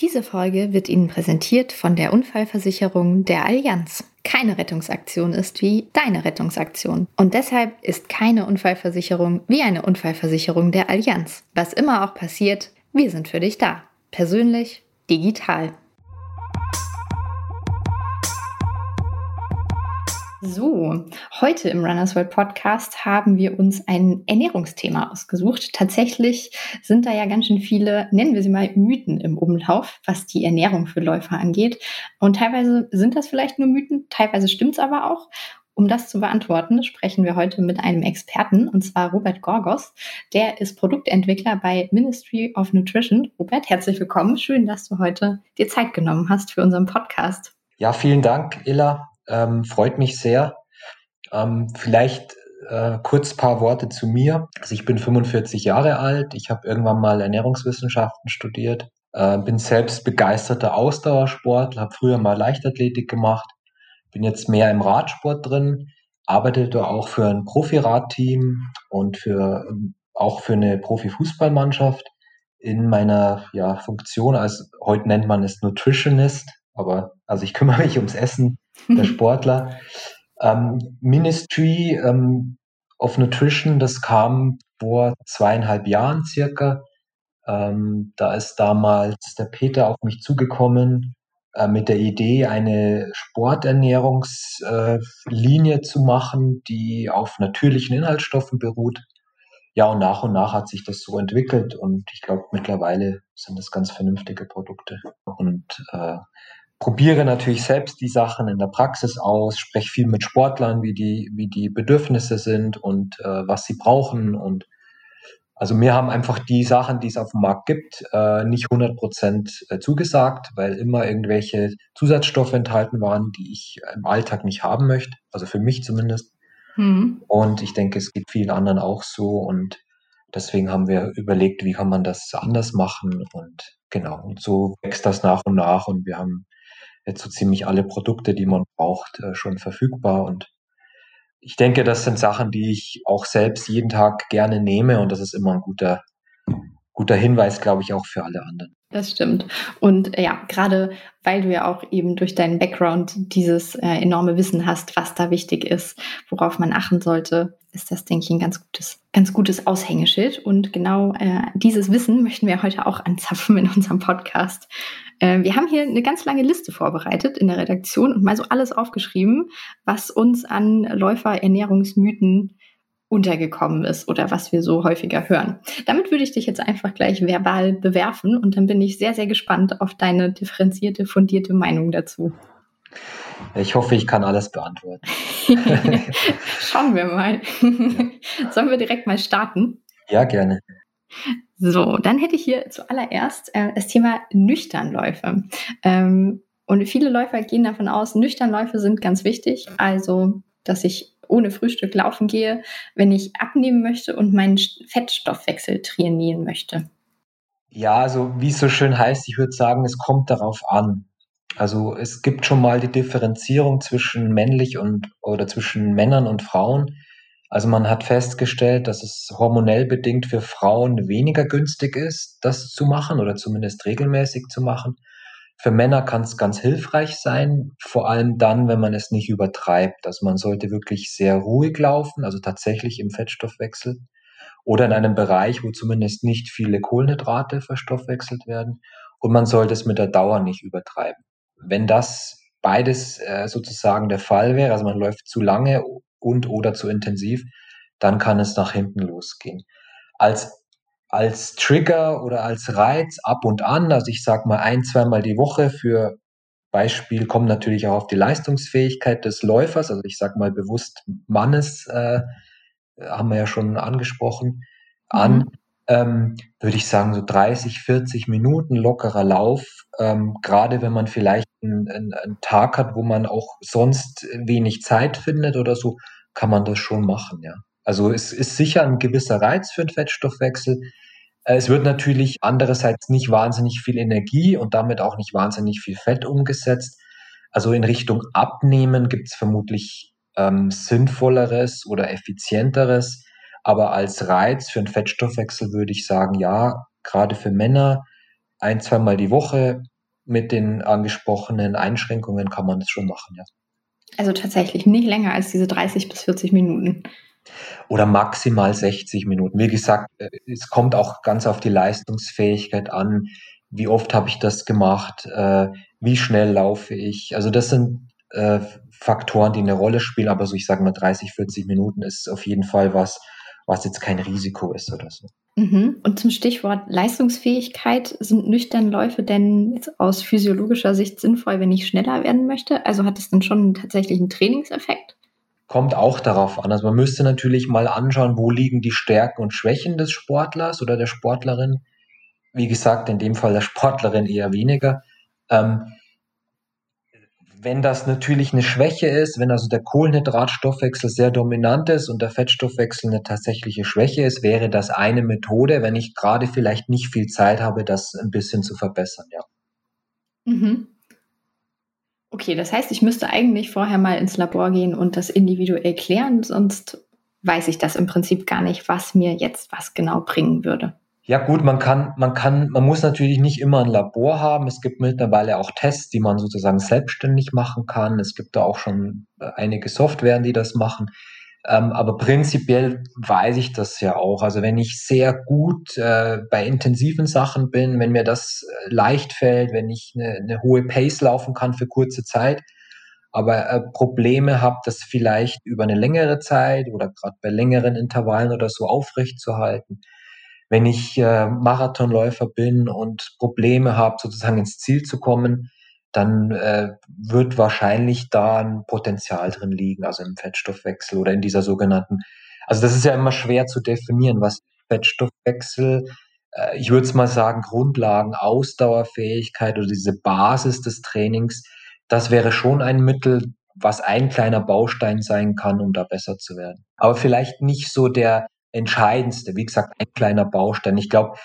Diese Folge wird Ihnen präsentiert von der Unfallversicherung der Allianz. Keine Rettungsaktion ist wie deine Rettungsaktion. Und deshalb ist keine Unfallversicherung wie eine Unfallversicherung der Allianz. Was immer auch passiert, wir sind für dich da. Persönlich, digital. So, heute im Runners World Podcast haben wir uns ein Ernährungsthema ausgesucht. Tatsächlich sind da ja ganz schön viele, nennen wir sie mal Mythen im Umlauf, was die Ernährung für Läufer angeht. Und teilweise sind das vielleicht nur Mythen, teilweise stimmt es aber auch. Um das zu beantworten, sprechen wir heute mit einem Experten, und zwar Robert Gorgos. Der ist Produktentwickler bei Ministry of Nutrition. Robert, herzlich willkommen. Schön, dass du heute dir Zeit genommen hast für unseren Podcast. Ja, vielen Dank, Illa. Ähm, freut mich sehr. Ähm, vielleicht äh, kurz paar Worte zu mir. Also ich bin 45 Jahre alt. Ich habe irgendwann mal Ernährungswissenschaften studiert. Äh, bin selbst begeisterter Ausdauersportler, habe früher mal Leichtathletik gemacht. Bin jetzt mehr im Radsport drin, arbeite da auch für ein Profiradteam und für ähm, auch für eine Profifußballmannschaft in meiner ja, Funktion als heute nennt man es Nutritionist, aber also ich kümmere mich ums Essen der Sportler. ähm, Ministry ähm, of Nutrition, das kam vor zweieinhalb Jahren circa. Ähm, da ist damals der Peter auf mich zugekommen äh, mit der Idee, eine Sporternährungslinie äh, zu machen, die auf natürlichen Inhaltsstoffen beruht. Ja, und nach und nach hat sich das so entwickelt und ich glaube, mittlerweile sind das ganz vernünftige Produkte. Und äh, probiere natürlich selbst die Sachen in der Praxis aus, spreche viel mit Sportlern, wie die, wie die Bedürfnisse sind und äh, was sie brauchen. Und also mir haben einfach die Sachen, die es auf dem Markt gibt, äh, nicht 100 Prozent äh, zugesagt, weil immer irgendwelche Zusatzstoffe enthalten waren, die ich im Alltag nicht haben möchte. Also für mich zumindest. Mhm. Und ich denke, es geht vielen anderen auch so. Und deswegen haben wir überlegt, wie kann man das anders machen. Und genau, und so wächst das nach und nach. Und wir haben jetzt so ziemlich alle Produkte, die man braucht, äh, schon verfügbar. Und ich denke, das sind Sachen, die ich auch selbst jeden Tag gerne nehme und das ist immer ein guter, guter Hinweis, glaube ich, auch für alle anderen. Das stimmt. Und äh, ja, gerade weil du ja auch eben durch deinen Background dieses äh, enorme Wissen hast, was da wichtig ist, worauf man achten sollte, ist das, denke ich, ein ganz gutes, ganz gutes Aushängeschild. Und genau äh, dieses Wissen möchten wir heute auch anzapfen in unserem Podcast. Äh, wir haben hier eine ganz lange Liste vorbereitet in der Redaktion und mal so alles aufgeschrieben, was uns an Läuferernährungsmythen untergekommen ist oder was wir so häufiger hören. Damit würde ich dich jetzt einfach gleich verbal bewerfen und dann bin ich sehr, sehr gespannt auf deine differenzierte, fundierte Meinung dazu. Ich hoffe, ich kann alles beantworten. Schauen wir mal. Sollen wir direkt mal starten? Ja, gerne. So, dann hätte ich hier zuallererst äh, das Thema Nüchternläufe. Ähm, und viele Läufer gehen davon aus, Nüchternläufe sind ganz wichtig. Also, dass ich ohne Frühstück laufen gehe, wenn ich abnehmen möchte und meinen Fettstoffwechsel trainieren möchte? Ja, also wie es so schön heißt, ich würde sagen, es kommt darauf an. Also es gibt schon mal die Differenzierung zwischen männlich und oder zwischen Männern und Frauen. Also man hat festgestellt, dass es hormonell bedingt für Frauen weniger günstig ist, das zu machen oder zumindest regelmäßig zu machen. Für Männer kann es ganz hilfreich sein, vor allem dann, wenn man es nicht übertreibt. Also man sollte wirklich sehr ruhig laufen, also tatsächlich im Fettstoffwechsel oder in einem Bereich, wo zumindest nicht viele Kohlenhydrate verstoffwechselt werden. Und man sollte es mit der Dauer nicht übertreiben. Wenn das beides äh, sozusagen der Fall wäre, also man läuft zu lange und oder zu intensiv, dann kann es nach hinten losgehen. Als als Trigger oder als Reiz ab und an, also ich sage mal ein, zweimal die Woche für Beispiel kommt natürlich auch auf die Leistungsfähigkeit des Läufers, also ich sage mal bewusst Mannes, äh, haben wir ja schon angesprochen, an, mhm. ähm, würde ich sagen, so 30, 40 Minuten lockerer Lauf, ähm, gerade wenn man vielleicht einen, einen, einen Tag hat, wo man auch sonst wenig Zeit findet oder so, kann man das schon machen, ja. Also es ist sicher ein gewisser Reiz für den Fettstoffwechsel. Äh, es wird natürlich andererseits nicht wahnsinnig viel Energie und damit auch nicht wahnsinnig viel Fett umgesetzt. Also in Richtung Abnehmen gibt es vermutlich ähm, sinnvolleres oder effizienteres. Aber als Reiz für den Fettstoffwechsel würde ich sagen, ja, gerade für Männer ein, zweimal die Woche mit den angesprochenen Einschränkungen kann man das schon machen, ja. Also tatsächlich nicht länger als diese 30 bis 40 Minuten. Oder maximal 60 Minuten. Wie gesagt, äh, es kommt auch ganz auf die Leistungsfähigkeit an. Wie oft habe ich das gemacht? Äh, wie schnell laufe ich? Also das sind äh, Faktoren, die eine Rolle spielen. Aber so, ich sage mal, 30, 40 Minuten ist auf jeden Fall was, was jetzt kein Risiko ist oder so. Mhm. Und zum Stichwort Leistungsfähigkeit, sind nüchterne Läufe denn jetzt aus physiologischer Sicht sinnvoll, wenn ich schneller werden möchte? Also hat es dann schon tatsächlich einen Trainingseffekt? Kommt auch darauf an. Also man müsste natürlich mal anschauen, wo liegen die Stärken und Schwächen des Sportlers oder der Sportlerin. Wie gesagt, in dem Fall der Sportlerin eher weniger. Ähm, wenn das natürlich eine Schwäche ist, wenn also der Kohlenhydratstoffwechsel sehr dominant ist und der Fettstoffwechsel eine tatsächliche Schwäche ist, wäre das eine Methode, wenn ich gerade vielleicht nicht viel Zeit habe, das ein bisschen zu verbessern, ja. Mhm. Okay, das heißt, ich müsste eigentlich vorher mal ins Labor gehen und das individuell klären, sonst weiß ich das im Prinzip gar nicht, was mir jetzt was genau bringen würde. Ja gut, man kann, man kann, man muss natürlich nicht immer ein Labor haben. Es gibt mittlerweile auch Tests, die man sozusagen selbstständig machen kann. Es gibt da auch schon äh, einige Softwaren, die das machen. Ähm, aber prinzipiell weiß ich das ja auch. Also wenn ich sehr gut äh, bei intensiven Sachen bin, wenn mir das äh, leicht fällt, wenn ich eine, eine hohe Pace laufen kann für kurze Zeit, aber äh, Probleme habe, das vielleicht über eine längere Zeit oder gerade bei längeren Intervallen oder so aufrecht zu halten, wenn ich äh, Marathonläufer bin und Probleme habe, sozusagen ins Ziel zu kommen, dann äh, wird wahrscheinlich da ein Potenzial drin liegen, also im Fettstoffwechsel oder in dieser sogenannten, also das ist ja immer schwer zu definieren, was Fettstoffwechsel, äh, ich würde es mal sagen, Grundlagen, Ausdauerfähigkeit oder diese Basis des Trainings, das wäre schon ein Mittel, was ein kleiner Baustein sein kann, um da besser zu werden. Aber vielleicht nicht so der entscheidendste. Wie gesagt, ein kleiner Baustein. Ich glaube,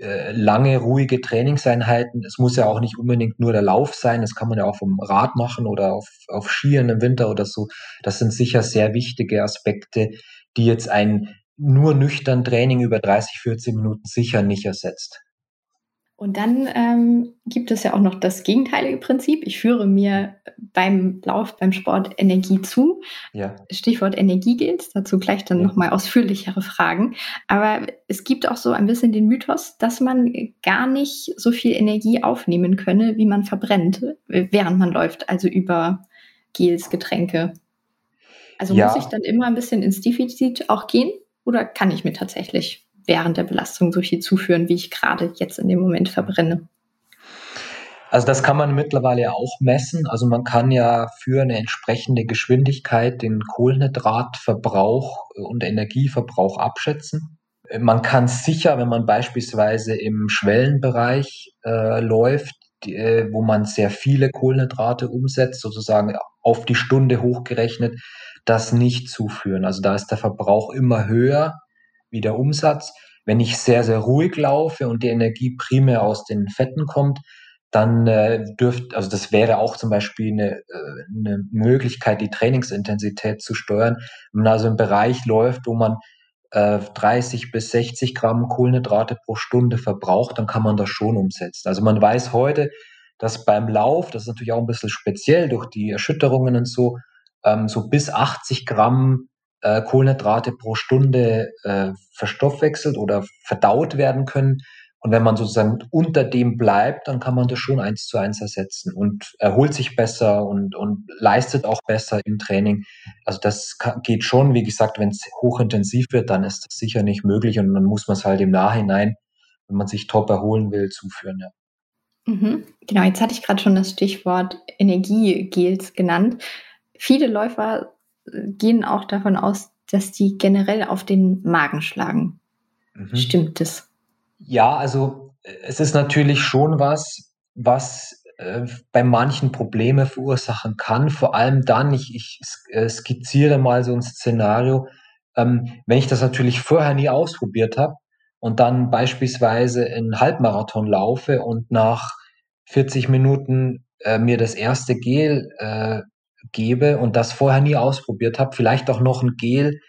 äh, lange, ruhige Trainingseinheiten, es muss ja auch nicht unbedingt nur der Lauf sein, das kann man ja auch vom Rad machen oder auf, auf Skiern im Winter oder so. Das sind sicher sehr wichtige Aspekte, die jetzt ein nur nüchtern Training über 30, 40 Minuten sicher nicht ersetzt. Und dann ähm, gibt es ja auch noch das gegenteilige Prinzip. Ich führe mir beim Lauf, beim Sport Energie zu. Ja. Stichwort Energiegels, dazu gleich dann ja. nochmal ausführlichere Fragen. Aber es gibt auch so ein bisschen den Mythos, dass man gar nicht so viel Energie aufnehmen könne, wie man verbrennt, während man läuft, also über Gels, Getränke. Also ja. muss ich dann immer ein bisschen ins Defizit auch gehen oder kann ich mir tatsächlich während der Belastung so viel zuführen, wie ich gerade jetzt in dem Moment verbrenne. Also das kann man mittlerweile auch messen. Also man kann ja für eine entsprechende Geschwindigkeit den Kohlenhydratverbrauch und Energieverbrauch abschätzen. Man kann sicher, wenn man beispielsweise im Schwellenbereich äh, läuft, die, äh, wo man sehr viele Kohlenhydrate umsetzt, sozusagen auf die Stunde hochgerechnet, das nicht zuführen. Also da ist der Verbrauch immer höher wie der Umsatz. Wenn ich sehr, sehr ruhig laufe und die Energie primär aus den Fetten kommt, dann äh, dürft, also das wäre auch zum Beispiel eine, äh, eine Möglichkeit, die Trainingsintensität zu steuern. Wenn man also im Bereich läuft, wo man äh, 30 bis 60 Gramm Kohlenhydrate pro Stunde verbraucht, dann kann man das schon umsetzen. Also man weiß heute, dass beim Lauf, das ist natürlich auch ein bisschen speziell durch die Erschütterungen und so, ähm, so bis 80 Gramm äh, Kohlenhydrate pro Stunde äh, verstoffwechselt oder verdaut werden können. Und wenn man sozusagen unter dem bleibt, dann kann man das schon eins zu eins ersetzen und erholt sich besser und, und leistet auch besser im Training. Also das kann, geht schon. Wie gesagt, wenn es hochintensiv wird, dann ist das sicher nicht möglich und dann muss man es halt im Nachhinein, wenn man sich top erholen will, zuführen. Ja. Mhm. Genau, jetzt hatte ich gerade schon das Stichwort Energiegels genannt. Viele Läufer gehen auch davon aus, dass die generell auf den Magen schlagen. Mhm. Stimmt das? Ja, also es ist natürlich schon was, was äh, bei manchen Probleme verursachen kann. Vor allem dann, ich, ich äh, skizziere mal so ein Szenario, ähm, wenn ich das natürlich vorher nie ausprobiert habe und dann beispielsweise einen Halbmarathon laufe und nach 40 Minuten äh, mir das erste Gel äh, gebe und das vorher nie ausprobiert habe, vielleicht auch noch ein Gel,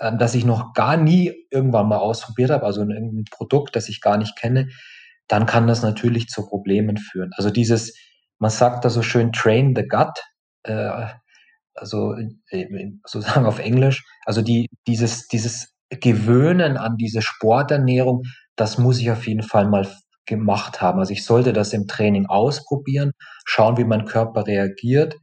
ähm, das ich noch gar nie irgendwann mal ausprobiert habe, also ein, Produkt, das ich gar nicht kenne, dann kann das natürlich zu Problemen führen. Also dieses, man sagt da so schön, train the gut, äh, also sozusagen auf Englisch, also die, dieses, dieses Gewöhnen an diese Sporternährung, das muss ich auf jeden Fall mal gemacht haben. Also ich sollte das im Training ausprobieren, schauen, wie mein Körper reagiert,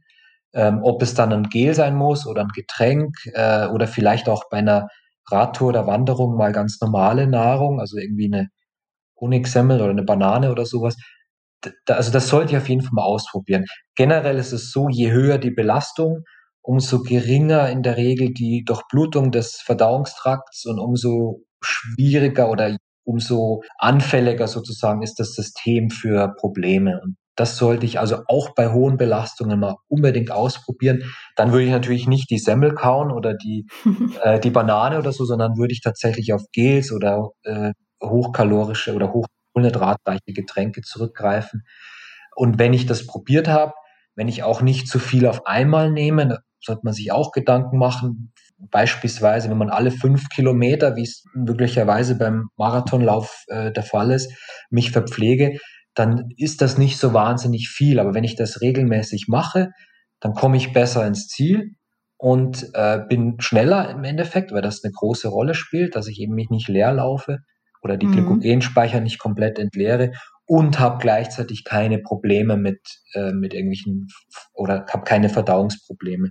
ähm, ob es dann ein Gel sein muss oder ein Getränk äh, oder vielleicht auch bei einer Radtour oder Wanderung mal ganz normale Nahrung, also irgendwie eine Honigsemmel oder eine Banane oder sowas. Da, also das sollte ich auf jeden Fall mal ausprobieren. Generell ist es so, je höher die Belastung, umso geringer in der Regel die Durchblutung des Verdauungstrakts und umso schwieriger oder umso anfälliger sozusagen ist das System für Probleme. Und das sollte ich also auch bei hohen Belastungen mal unbedingt ausprobieren. Dann würde ich natürlich nicht die Semmel kauen oder die, äh, die Banane oder so, sondern würde ich tatsächlich auf Gels oder äh, hochkalorische oder hochkohlenhydratreiche Getränke zurückgreifen. Und wenn ich das probiert habe, wenn ich auch nicht zu viel auf einmal nehme, sollte man sich auch Gedanken machen. Beispielsweise, wenn man alle fünf Kilometer, wie es möglicherweise beim Marathonlauf äh, der Fall ist, mich verpflege, dann ist das nicht so wahnsinnig viel. Aber wenn ich das regelmäßig mache, dann komme ich besser ins Ziel und äh, bin schneller im Endeffekt, weil das eine große Rolle spielt, dass ich eben mich nicht leer laufe oder die mhm. Glykogenspeicher nicht komplett entleere und habe gleichzeitig keine Probleme mit, äh, mit irgendwelchen oder habe keine Verdauungsprobleme.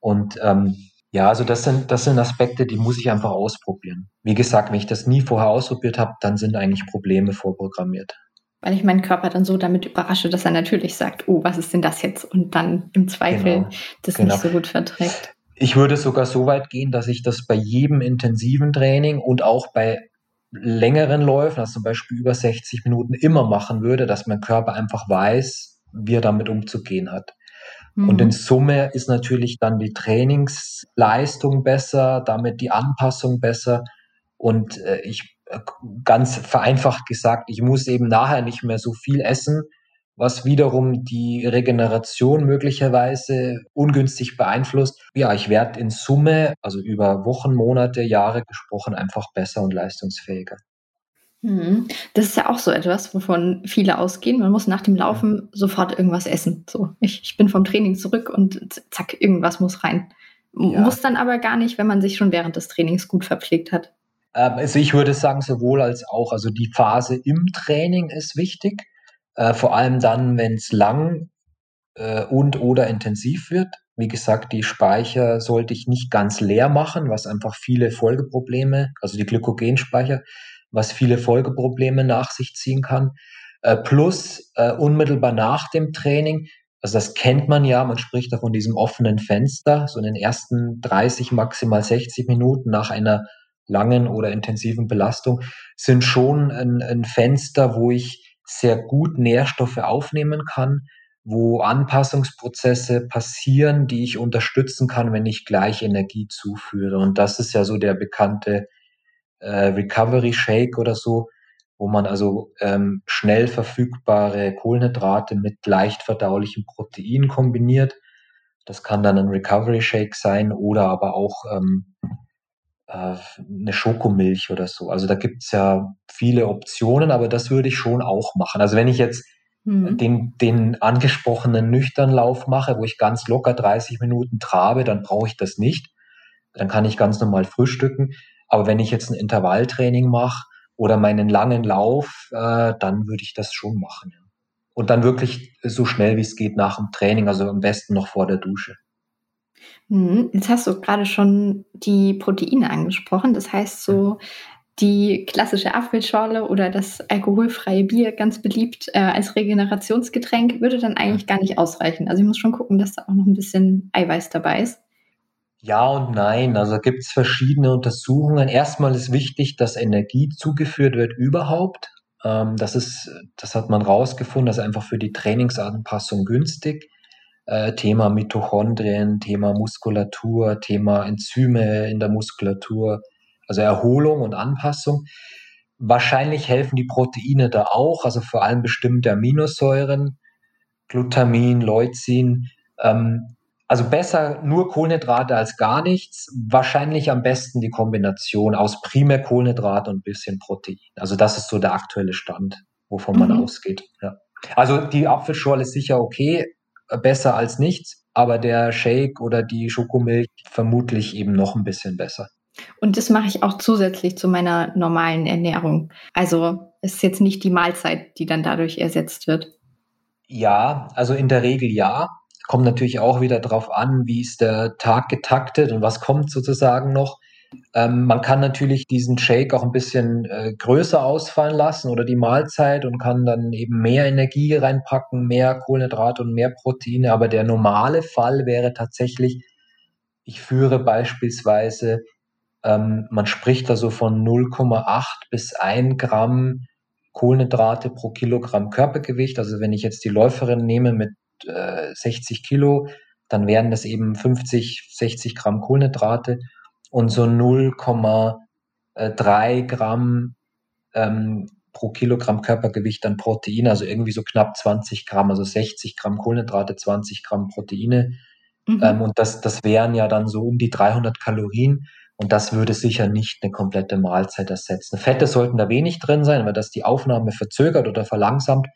Und ähm, ja, also das sind, das sind Aspekte, die muss ich einfach ausprobieren. Wie gesagt, wenn ich das nie vorher ausprobiert habe, dann sind eigentlich Probleme vorprogrammiert. Weil ich meinen Körper dann so damit überrasche, dass er natürlich sagt, oh, was ist denn das jetzt? Und dann im Zweifel genau, das genau. nicht so gut verträgt. Ich würde sogar so weit gehen, dass ich das bei jedem intensiven Training und auch bei längeren Läufen, also zum Beispiel über 60 Minuten, immer machen würde, dass mein Körper einfach weiß, wie er damit umzugehen hat. Mhm. Und in. Summe ist natürlich dann die Trainingsleistung besser, damit die Anpassung besser. Und äh, ich ganz vereinfacht gesagt, ich muss eben nachher nicht mehr so viel essen, was wiederum die Regeneration möglicherweise ungünstig beeinflusst. Ja, ich werde in Summe, also über Wochen, Monate, Jahre gesprochen, einfach besser und leistungsfähiger. Mhm. Das ist ja auch so etwas, wovon viele ausgehen. Man muss nach dem Laufen sofort irgendwas essen. So, ich, ich bin vom Training zurück und zack, irgendwas muss rein. Ja. Muss dann aber gar nicht, wenn man sich schon während des Trainings gut verpflegt hat. Ähm, also ich würde sagen, sowohl als auch. Also die Phase im Training ist wichtig. Äh, vor allem dann, wenn es lang äh, und oder intensiv wird. Wie gesagt, die Speicher sollte ich nicht ganz leer machen, was einfach viele Folgeprobleme, also die Glykogenspeicher, was viele Folgeprobleme nach sich ziehen kann. Äh, plus äh, unmittelbar nach dem Training, also das kennt man ja, man spricht da von diesem offenen Fenster, so in den ersten 30, maximal 60 Minuten nach einer langen oder intensiven Belastung, sind schon ein, ein Fenster, wo ich sehr gut Nährstoffe aufnehmen kann, wo Anpassungsprozesse passieren, die ich unterstützen kann, wenn ich gleich Energie zuführe. Und das ist ja so der bekannte äh, Recovery Shake oder so, wo man also ähm, schnell verfügbare Kohlenhydrate mit leicht verdaulichem Protein kombiniert. Das kann dann ein Recovery Shake sein oder aber auch ähm, äh, eine Schokomilch oder so. Also da gibt's ja viele Optionen, aber das würde ich schon auch machen. Also wenn ich jetzt mhm. den, den angesprochenen Nüchternlauf mache, wo ich ganz locker 30 Minuten trabe, dann brauche ich das nicht. Dann kann ich ganz normal frühstücken. Aber wenn ich jetzt ein Intervalltraining mache oder meinen langen Lauf, äh, dann würde ich das schon machen. Und dann wirklich so schnell wie es geht nach dem Training, also am besten noch vor der Dusche. Mhm. Jetzt hast du gerade schon die Proteine angesprochen. Das heißt, so die klassische Apfelschorle oder das alkoholfreie Bier, ganz beliebt äh, als Regenerationsgetränk, würde dann eigentlich gar nicht ausreichen. Also ich muss schon gucken, dass da auch noch ein bisschen Eiweiß dabei ist. Ja und nein. Also gibt es verschiedene Untersuchungen. Erstmal ist wichtig, dass Energie zugeführt wird überhaupt. Ähm, das ist, das hat man rausgefunden, das ist einfach für die Trainingsanpassung günstig. Äh, Thema Mitochondrien, Thema Muskulatur, Thema Enzyme in der Muskulatur, also Erholung und Anpassung. Wahrscheinlich helfen die Proteine da auch, also vor allem bestimmte Aminosäuren, Glutamin, Leucin. Ähm, also besser nur Kohlenhydrate als gar nichts. Wahrscheinlich am besten die Kombination aus primär Kohlenhydrat und ein bisschen Protein. Also das ist so der aktuelle Stand. wovon man mhm. ausgeht. Ja. Also die Apfelschorle ist sicher okay, besser als nichts, aber der Shake oder die Schokomilch vermutlich eben noch ein bisschen besser. Und das mache ich auch zusätzlich zu meiner normalen Ernährung. Also es ist jetzt nicht die Mahlzeit, die dann dadurch ersetzt wird. Ja, also in der Regel ja. Kommt natürlich auch wieder darauf an, wie ist der Tag getaktet und was kommt sozusagen noch. Ähm, man kann natürlich diesen Shake auch ein bisschen äh, größer ausfallen lassen oder die Mahlzeit und kann dann eben mehr Energie reinpacken, mehr Kohlenhydrate und mehr Proteine. Aber der normale Fall wäre tatsächlich, ich führe beispielsweise, ähm, man spricht da so von 0,8 bis 1 Gramm Kohlenhydrate pro Kilogramm Körpergewicht. Also wenn ich jetzt die Läuferin nehme mit äh, 60 Kilo, dann wären das eben 50, 60 Gramm Kohlenhydrate und so 0,3 Gramm ähm, pro Kilogramm Körpergewicht an Protein, also irgendwie so knapp 20 Gramm, also 60 Gramm Kohlenhydrate, 20 Gramm Proteine. Mhm. Ähm, und das, das wären ja dann so um die 300 Kalorien. Und das würde sicher nicht eine komplette Mahlzeit ersetzen. Fette sollten da wenig drin sein, weil das die Aufnahme verzögert oder verlangsamt.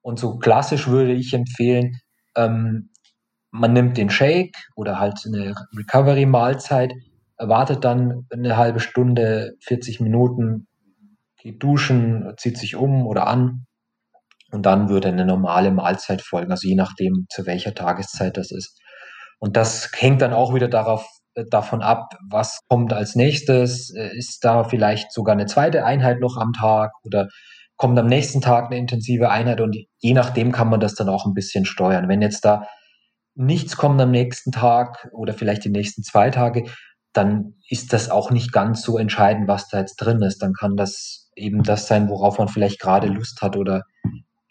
Und so klassisch würde ich empfehlen, ähm, man nimmt den Shake oder halt eine Recovery-Mahlzeit, wartet dann eine halbe Stunde, 40 Minuten, geht duschen, zieht sich um oder an und dann würde eine normale Mahlzeit folgen, also je nachdem, zu welcher Tageszeit das ist. Und das hängt dann auch wieder darauf, äh, davon ab, was kommt als nächstes. Äh, ist da vielleicht sogar eine zweite Einheit noch am Tag oder kommt am nächsten Tag eine intensive Einheit und je nachdem kann man das dann auch ein bisschen steuern. Wenn jetzt da nichts kommt am nächsten Tag oder vielleicht die nächsten zwei Tage, dann ist das auch nicht ganz so entscheidend, was da jetzt drin ist. Dann kann das eben das sein, worauf man vielleicht gerade Lust hat oder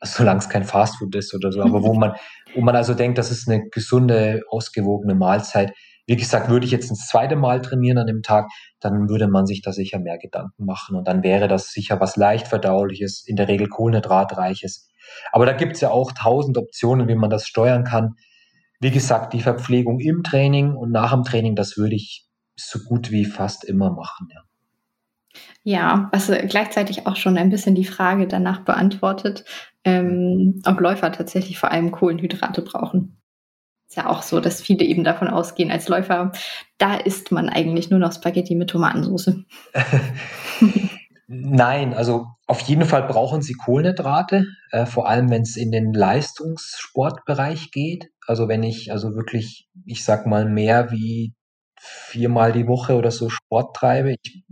solange es kein Fastfood ist oder so. Aber wo man, wo man also denkt, das ist eine gesunde, ausgewogene Mahlzeit. Wie gesagt, würde ich jetzt ein zweites Mal trainieren an dem Tag, dann würde man sich da sicher mehr Gedanken machen. Und dann wäre das sicher was leicht verdauliches, in der Regel kohlenhydratreiches. Aber da gibt es ja auch tausend Optionen, wie man das steuern kann. Wie gesagt, die Verpflegung im Training und nach dem Training, das würde ich so gut wie fast immer machen, ja. Ja, was gleichzeitig auch schon ein bisschen die Frage danach beantwortet, ähm, ob Läufer tatsächlich vor allem Kohlenhydrate brauchen. Ist ja auch so, dass viele eben davon ausgehen, als Läufer, da isst man eigentlich nur noch Spaghetti mit Tomatensauce. Nein, also auf jeden Fall brauchen sie Kohlenhydrate, äh, vor allem wenn es in den Leistungssportbereich geht. Also wenn ich also wirklich, ich sag mal, mehr wie viermal die Woche oder so Sport treibe. Ich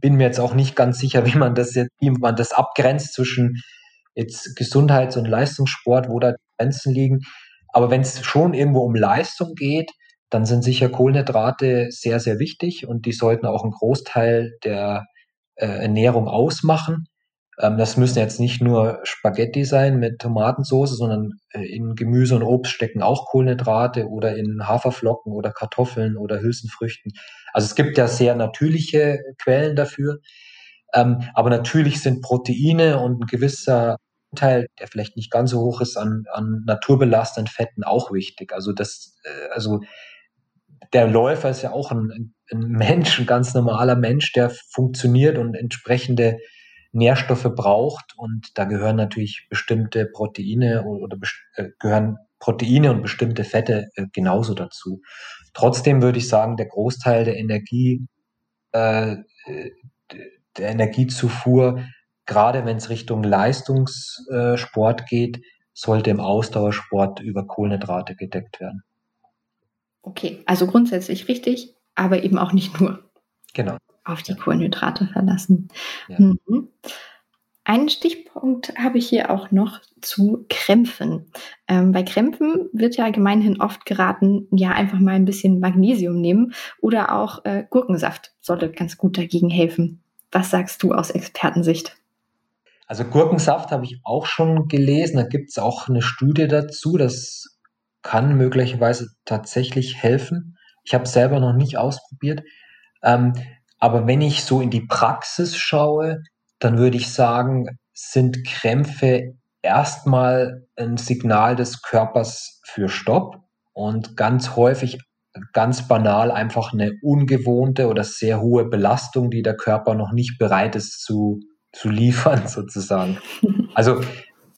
bin mir jetzt auch nicht ganz sicher, wie man das jetzt, wie man das abgrenzt zwischen jetzt Gesundheits- und Leistungssport, wo da die Grenzen liegen. Aber wenn es schon irgendwo um Leistung geht, dann sind sicher Kohlenhydrate sehr, sehr wichtig und die sollten auch einen Großteil der äh, Ernährung ausmachen. Ähm, das müssen jetzt nicht nur Spaghetti sein mit Tomatensauce, sondern äh, in Gemüse und Obst stecken auch Kohlenhydrate oder in Haferflocken oder Kartoffeln oder Hülsenfrüchten. Also es gibt ja sehr natürliche Quellen dafür. Ähm, aber natürlich sind Proteine und ein gewisser Teil, der vielleicht nicht ganz so hoch ist, an, an naturbelastenden Fetten auch wichtig. Also das, äh, also der Läufer ist ja auch ein, ein Mensch, ein ganz normaler Mensch, der funktioniert und entsprechende Nährstoffe braucht und da gehören natürlich bestimmte Proteine oder äh, gehören Proteine und bestimmte Fette äh, genauso dazu. Trotzdem würde ich sagen, der Großteil der Energie, äh, der Energiezufuhr, gerade wenn es Richtung Leistungssport geht, sollte im Ausdauersport über Kohlenhydrate gedeckt werden. Okay, also grundsätzlich richtig, aber eben auch nicht nur. Genau auf die Kohlenhydrate verlassen. Ja. Mhm. Einen Stichpunkt habe ich hier auch noch zu Krämpfen. Ähm, bei Krämpfen wird ja gemeinhin oft geraten, ja, einfach mal ein bisschen Magnesium nehmen oder auch äh, Gurkensaft sollte ganz gut dagegen helfen. Was sagst du aus Expertensicht? Also Gurkensaft habe ich auch schon gelesen. Da gibt es auch eine Studie dazu. Das kann möglicherweise tatsächlich helfen. Ich habe es selber noch nicht ausprobiert. Ähm, aber wenn ich so in die Praxis schaue, dann würde ich sagen, sind Krämpfe erstmal ein Signal des Körpers für Stopp und ganz häufig ganz banal einfach eine ungewohnte oder sehr hohe Belastung, die der Körper noch nicht bereit ist zu zu liefern sozusagen. Also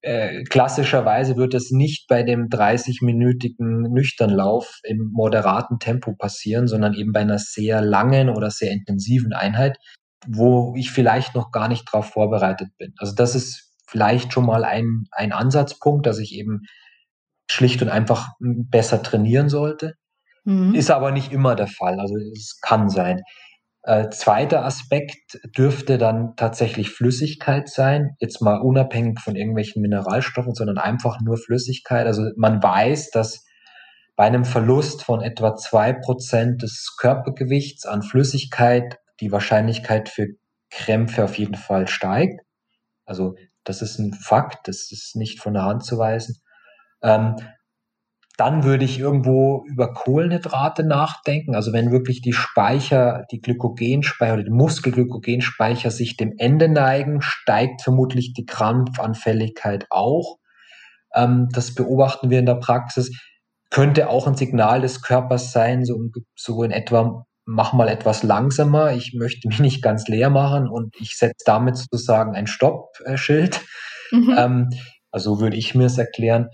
äh, klassischerweise wird es nicht bei dem 30-minütigen Nüchternlauf im moderaten Tempo passieren, sondern eben bei einer sehr langen oder sehr intensiven Einheit, wo ich vielleicht noch gar nicht darauf vorbereitet bin. Also das ist vielleicht schon mal ein, ein Ansatzpunkt, dass ich eben schlicht und einfach besser trainieren sollte. Mhm. Ist aber nicht immer der Fall. Also es kann sein. Äh, zweiter Aspekt dürfte dann tatsächlich Flüssigkeit sein, jetzt mal unabhängig von irgendwelchen Mineralstoffen, sondern einfach nur Flüssigkeit. Also man weiß, dass bei einem Verlust von etwa zwei Prozent des Körpergewichts an Flüssigkeit die Wahrscheinlichkeit für Krämpfe auf jeden Fall steigt. Also das ist ein Fakt, das ist nicht von der Hand zu weisen. Ähm, dann würde ich irgendwo über Kohlenhydrate nachdenken. Also wenn wirklich die Speicher, die Glykogenspeicher oder die Muskelglykogenspeicher sich dem Ende neigen, steigt vermutlich die Krampfanfälligkeit auch. Ähm, das beobachten wir in der Praxis. Könnte auch ein Signal des Körpers sein, so, so in etwa, mach mal etwas langsamer, ich möchte mich nicht ganz leer machen und ich setze damit sozusagen ein Stoppschild. Mhm. Ähm, also würde ich mir es erklären.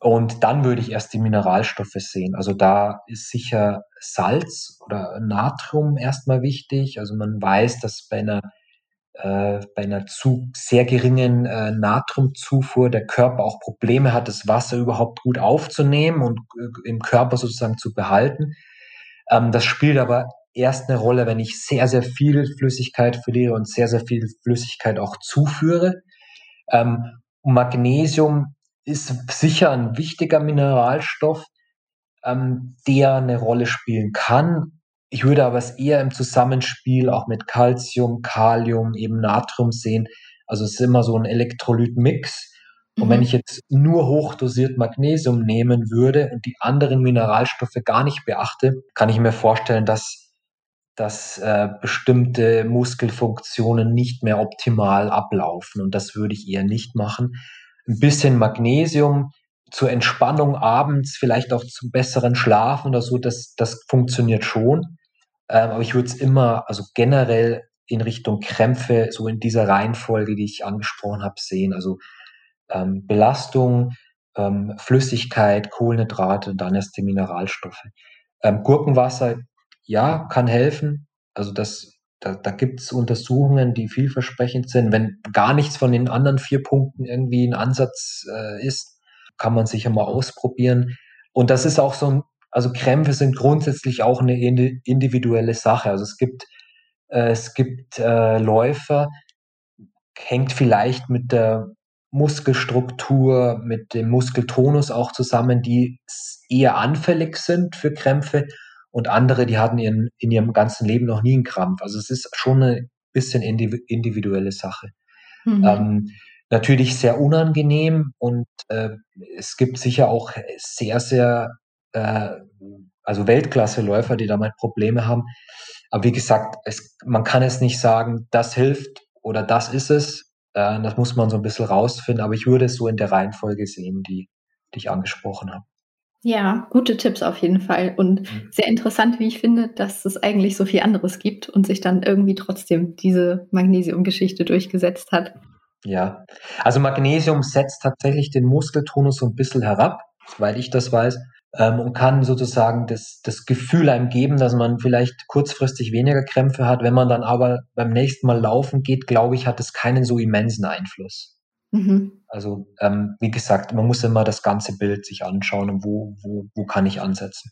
Und dann würde ich erst die Mineralstoffe sehen. Also da ist sicher Salz oder Natrium erstmal wichtig. Also man weiß, dass bei einer, äh, bei einer zu sehr geringen äh, Natriumzufuhr der Körper auch Probleme hat, das Wasser überhaupt gut aufzunehmen und äh, im Körper sozusagen zu behalten. Ähm, das spielt aber erst eine Rolle, wenn ich sehr, sehr viel Flüssigkeit verliere und sehr, sehr viel Flüssigkeit auch zuführe. Ähm, Magnesium ist sicher ein wichtiger Mineralstoff, ähm, der eine Rolle spielen kann. Ich würde aber es eher im Zusammenspiel auch mit Calcium, Kalium, eben Natrium sehen. Also es ist immer so ein Elektrolytmix. Und mhm. wenn ich jetzt nur hochdosiert Magnesium nehmen würde und die anderen Mineralstoffe gar nicht beachte, kann ich mir vorstellen, dass, dass äh, bestimmte Muskelfunktionen nicht mehr optimal ablaufen. Und das würde ich eher nicht machen ein bisschen Magnesium zur Entspannung abends, vielleicht auch zum besseren Schlafen oder so, das, das funktioniert schon. Ähm, aber ich würde es immer, also generell in Richtung Krämpfe, so in dieser Reihenfolge, die ich angesprochen habe, sehen. Also ähm, Belastung, ähm, Flüssigkeit, Kohlenhydrate dann erst die Mineralstoffe. Ähm, Gurkenwasser, ja, kann helfen. Also das da, da gibt es Untersuchungen, die vielversprechend sind. Wenn gar nichts von den anderen vier Punkten irgendwie ein Ansatz äh, ist, kann man sicher mal ausprobieren. Und das ist auch so ein, also Krämpfe sind grundsätzlich auch eine individuelle Sache. Also es gibt, äh, es gibt äh, Läufer, hängt vielleicht mit der Muskelstruktur, mit dem Muskeltonus auch zusammen, die eher anfällig sind für Krämpfe und andere, die hatten ihren, in ihrem ganzen Leben noch nie einen Krampf. Also es ist schon eine bisschen individuelle Sache. Mhm. Ähm, natürlich sehr unangenehm und äh, es gibt sicher auch sehr, sehr, äh, also Weltklasse-Läufer, die damit Probleme haben. Aber wie gesagt, es, man kann es nicht sagen, das hilft oder das ist es. Äh, das muss man so ein bisschen rausfinden. Aber ich würde es so in der Reihenfolge sehen, die, die ich angesprochen habe. Ja, gute Tipps auf jeden Fall und mhm. sehr interessant, wie ich finde, dass es eigentlich so viel anderes gibt und sich dann irgendwie trotzdem diese Magnesium-Geschichte durchgesetzt hat. Ja, also Magnesium setzt tatsächlich den Muskeltonus so ein bisschen herab, soweit ich das weiß, ähm, und kann sozusagen das, das Gefühl einem geben, dass man vielleicht kurzfristig weniger Krämpfe hat. Wenn man dann aber beim nächsten Mal laufen geht, glaube ich, hat es keinen so immensen Einfluss. Mhm. Also ähm, wie gesagt, man muss immer das ganze Bild sich anschauen und wo, wo, wo kann ich ansetzen.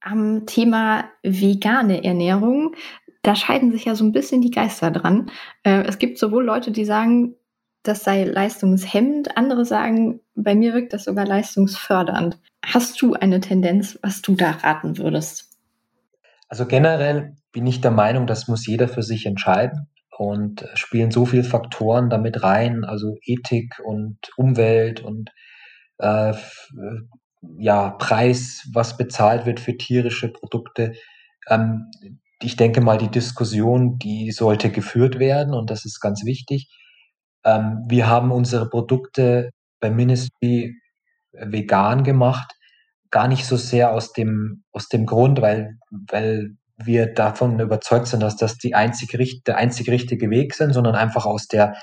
Am Thema vegane Ernährung, da scheiden sich ja so ein bisschen die Geister dran. Äh, es gibt sowohl Leute, die sagen, das sei leistungshemmend, andere sagen, bei mir wirkt das sogar leistungsfördernd. Hast du eine Tendenz, was du da raten würdest? Also generell bin ich der Meinung, das muss jeder für sich entscheiden und spielen so viele Faktoren damit rein, also Ethik und Umwelt und äh, ja, Preis, was bezahlt wird für tierische Produkte. Ähm, ich denke mal, die Diskussion, die sollte geführt werden und das ist ganz wichtig. Ähm, wir haben unsere Produkte bei Ministry vegan gemacht, gar nicht so sehr aus dem, aus dem Grund, weil, weil wir davon überzeugt sind, dass das die einzige, der einzig richtige Weg sind, sondern einfach aus der,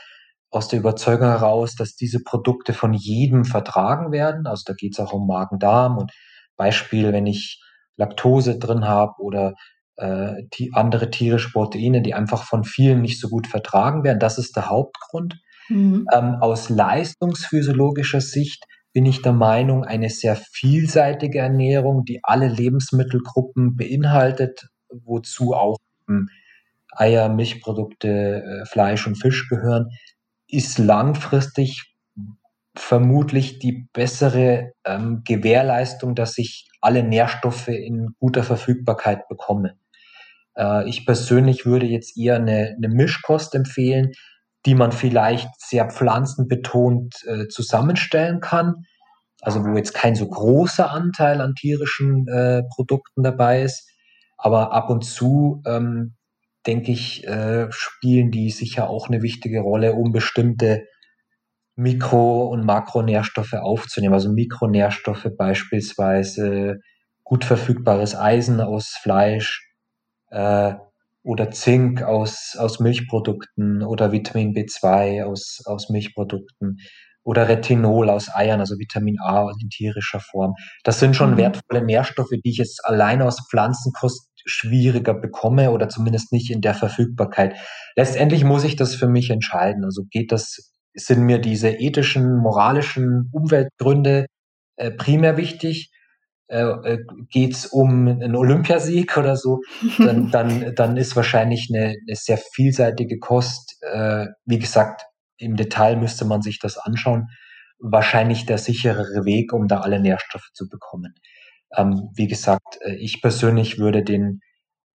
aus der Überzeugung heraus, dass diese Produkte von jedem vertragen werden. Also da geht es auch um Magen-Darm und Beispiel, wenn ich Laktose drin habe oder äh, die andere tierische Proteine, die einfach von vielen nicht so gut vertragen werden. Das ist der Hauptgrund. Mhm. Ähm, aus leistungsphysiologischer Sicht bin ich der Meinung, eine sehr vielseitige Ernährung, die alle Lebensmittelgruppen beinhaltet, wozu auch hm, Eier, Milchprodukte, äh, Fleisch und Fisch gehören, ist langfristig vermutlich die bessere ähm, Gewährleistung, dass ich alle Nährstoffe in guter Verfügbarkeit bekomme. Äh, ich persönlich würde jetzt eher eine, eine Mischkost empfehlen, die man vielleicht sehr pflanzenbetont äh, zusammenstellen kann. Also wo jetzt kein so großer Anteil an tierischen äh, Produkten dabei ist. Aber ab und zu, ähm, denke ich, äh, spielen die sicher auch eine wichtige Rolle, um bestimmte Mikro- und Makronährstoffe aufzunehmen. Also Mikronährstoffe beispielsweise gut verfügbares Eisen aus Fleisch, äh, oder Zink aus, aus Milchprodukten oder Vitamin B2 aus, aus Milchprodukten oder Retinol aus Eiern, also Vitamin A in tierischer Form. Das sind schon mhm. wertvolle Nährstoffe, die ich jetzt allein aus Pflanzenkost schwieriger bekomme oder zumindest nicht in der Verfügbarkeit. Letztendlich muss ich das für mich entscheiden. Also geht das, sind mir diese ethischen, moralischen Umweltgründe äh, primär wichtig äh, äh geht es um einen Olympiasieg oder so, dann, dann, dann ist wahrscheinlich eine, eine sehr vielseitige Kost. Äh, wie gesagt, im Detail müsste man sich das anschauen. Wahrscheinlich der sicherere Weg, um da alle Nährstoffe zu bekommen. Ähm, wie gesagt, äh, ich persönlich würde den,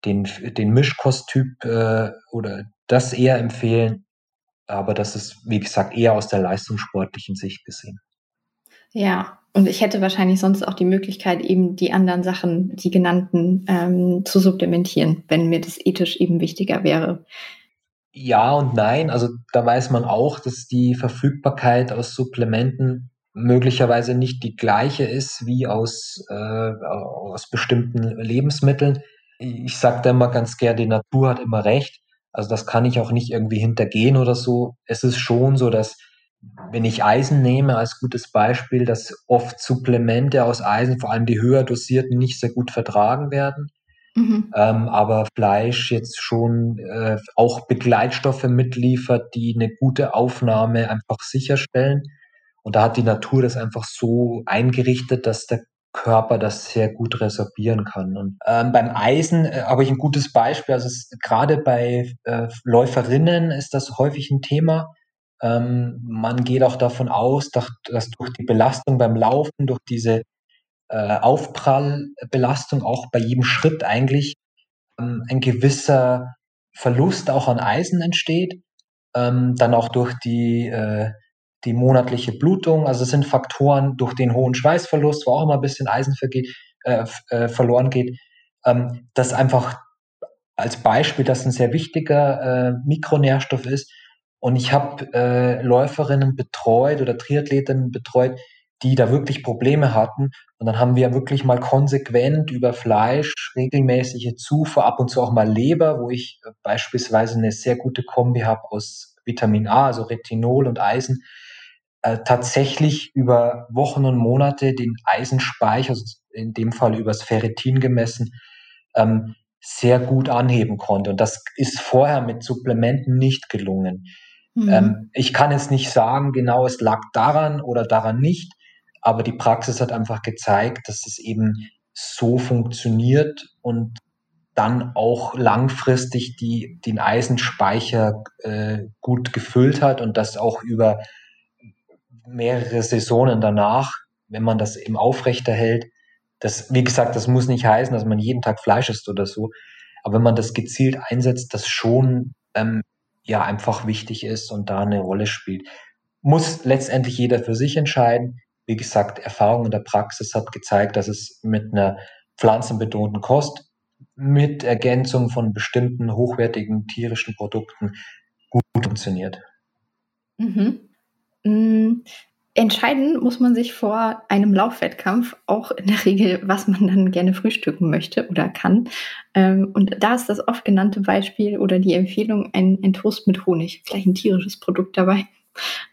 den, den Mischkosttyp äh, oder das eher empfehlen, aber das ist, wie gesagt, eher aus der leistungssportlichen Sicht gesehen. Ja, und ich hätte wahrscheinlich sonst auch die Möglichkeit, eben die anderen Sachen, die genannten, ähm, zu supplementieren, wenn mir das ethisch eben wichtiger wäre. Ja und nein. Also da weiß man auch, dass die Verfügbarkeit aus Supplementen möglicherweise nicht die gleiche ist wie aus, äh, aus bestimmten Lebensmitteln. Ich sage da immer ganz gern, die Natur hat immer recht. Also das kann ich auch nicht irgendwie hintergehen oder so. Es ist schon so, dass wenn ich Eisen nehme als gutes Beispiel, dass oft Supplemente aus Eisen, vor allem die höher dosierten, nicht sehr gut vertragen werden. Mhm. Ähm, aber Fleisch jetzt schon äh, auch Begleitstoffe mitliefert, die eine gute Aufnahme einfach sicherstellen. Und da hat die Natur das einfach so eingerichtet, dass der Körper das sehr gut resorbieren kann. Und ähm, beim Eisen äh, habe ich ein gutes Beispiel. Also gerade bei äh, Läuferinnen ist das häufig ein Thema ähm, man geht auch davon aus, dass, dass, durch die Belastung beim Laufen, durch diese äh, Aufprallbelastung auch bei jedem Schritt eigentlich ähm, ein gewisser Verlust auch an Eisen entsteht. Ähm, dann auch durch die, äh, die monatliche Blutung. Also es sind Faktoren durch den hohen Schweißverlust, wo auch immer ein bisschen Eisen äh, äh, verloren geht. Ähm, das einfach als Beispiel, dass ein sehr wichtiger äh, Mikronährstoff ist und ich habe äh, Läuferinnen betreut oder Triathletinnen betreut, die da wirklich Probleme hatten. Und dann haben wir wirklich mal konsequent über Fleisch, regelmäßige Zufuhr, ab und zu auch mal Leber, wo ich äh, beispielsweise eine sehr gute Kombi habe aus Vitamin A, also Retinol und Eisen, äh, tatsächlich über Wochen und Monate den Eisenspeicher, also in dem Fall übers Ferritin gemessen, ähm, sehr gut anheben konnte. Und das ist vorher mit Supplementen nicht gelungen. Mhm. Ähm, ich kann jetzt nicht sagen, genau, es lag daran oder daran nicht, aber die Praxis hat einfach gezeigt, dass es eben so funktioniert und dann auch langfristig die, den Eisenspeicher äh, gut gefüllt hat und das auch über mehrere Saisonen danach, wenn man das eben aufrechterhält. Das, wie gesagt, das muss nicht heißen, dass man jeden Tag Fleisch isst oder so. Aber wenn man das gezielt einsetzt, das schon ähm, ja einfach wichtig ist und da eine Rolle spielt. Muss letztendlich jeder für sich entscheiden. Wie gesagt, Erfahrung in der Praxis hat gezeigt, dass es mit einer pflanzenbetonten Kost mit Ergänzung von bestimmten hochwertigen tierischen Produkten gut funktioniert. Mhm. Mm, entscheiden muss man sich vor einem Laufwettkampf auch in der Regel, was man dann gerne frühstücken möchte oder kann. Ähm, und da ist das oft genannte Beispiel oder die Empfehlung ein, ein Toast mit Honig, vielleicht ein tierisches Produkt dabei.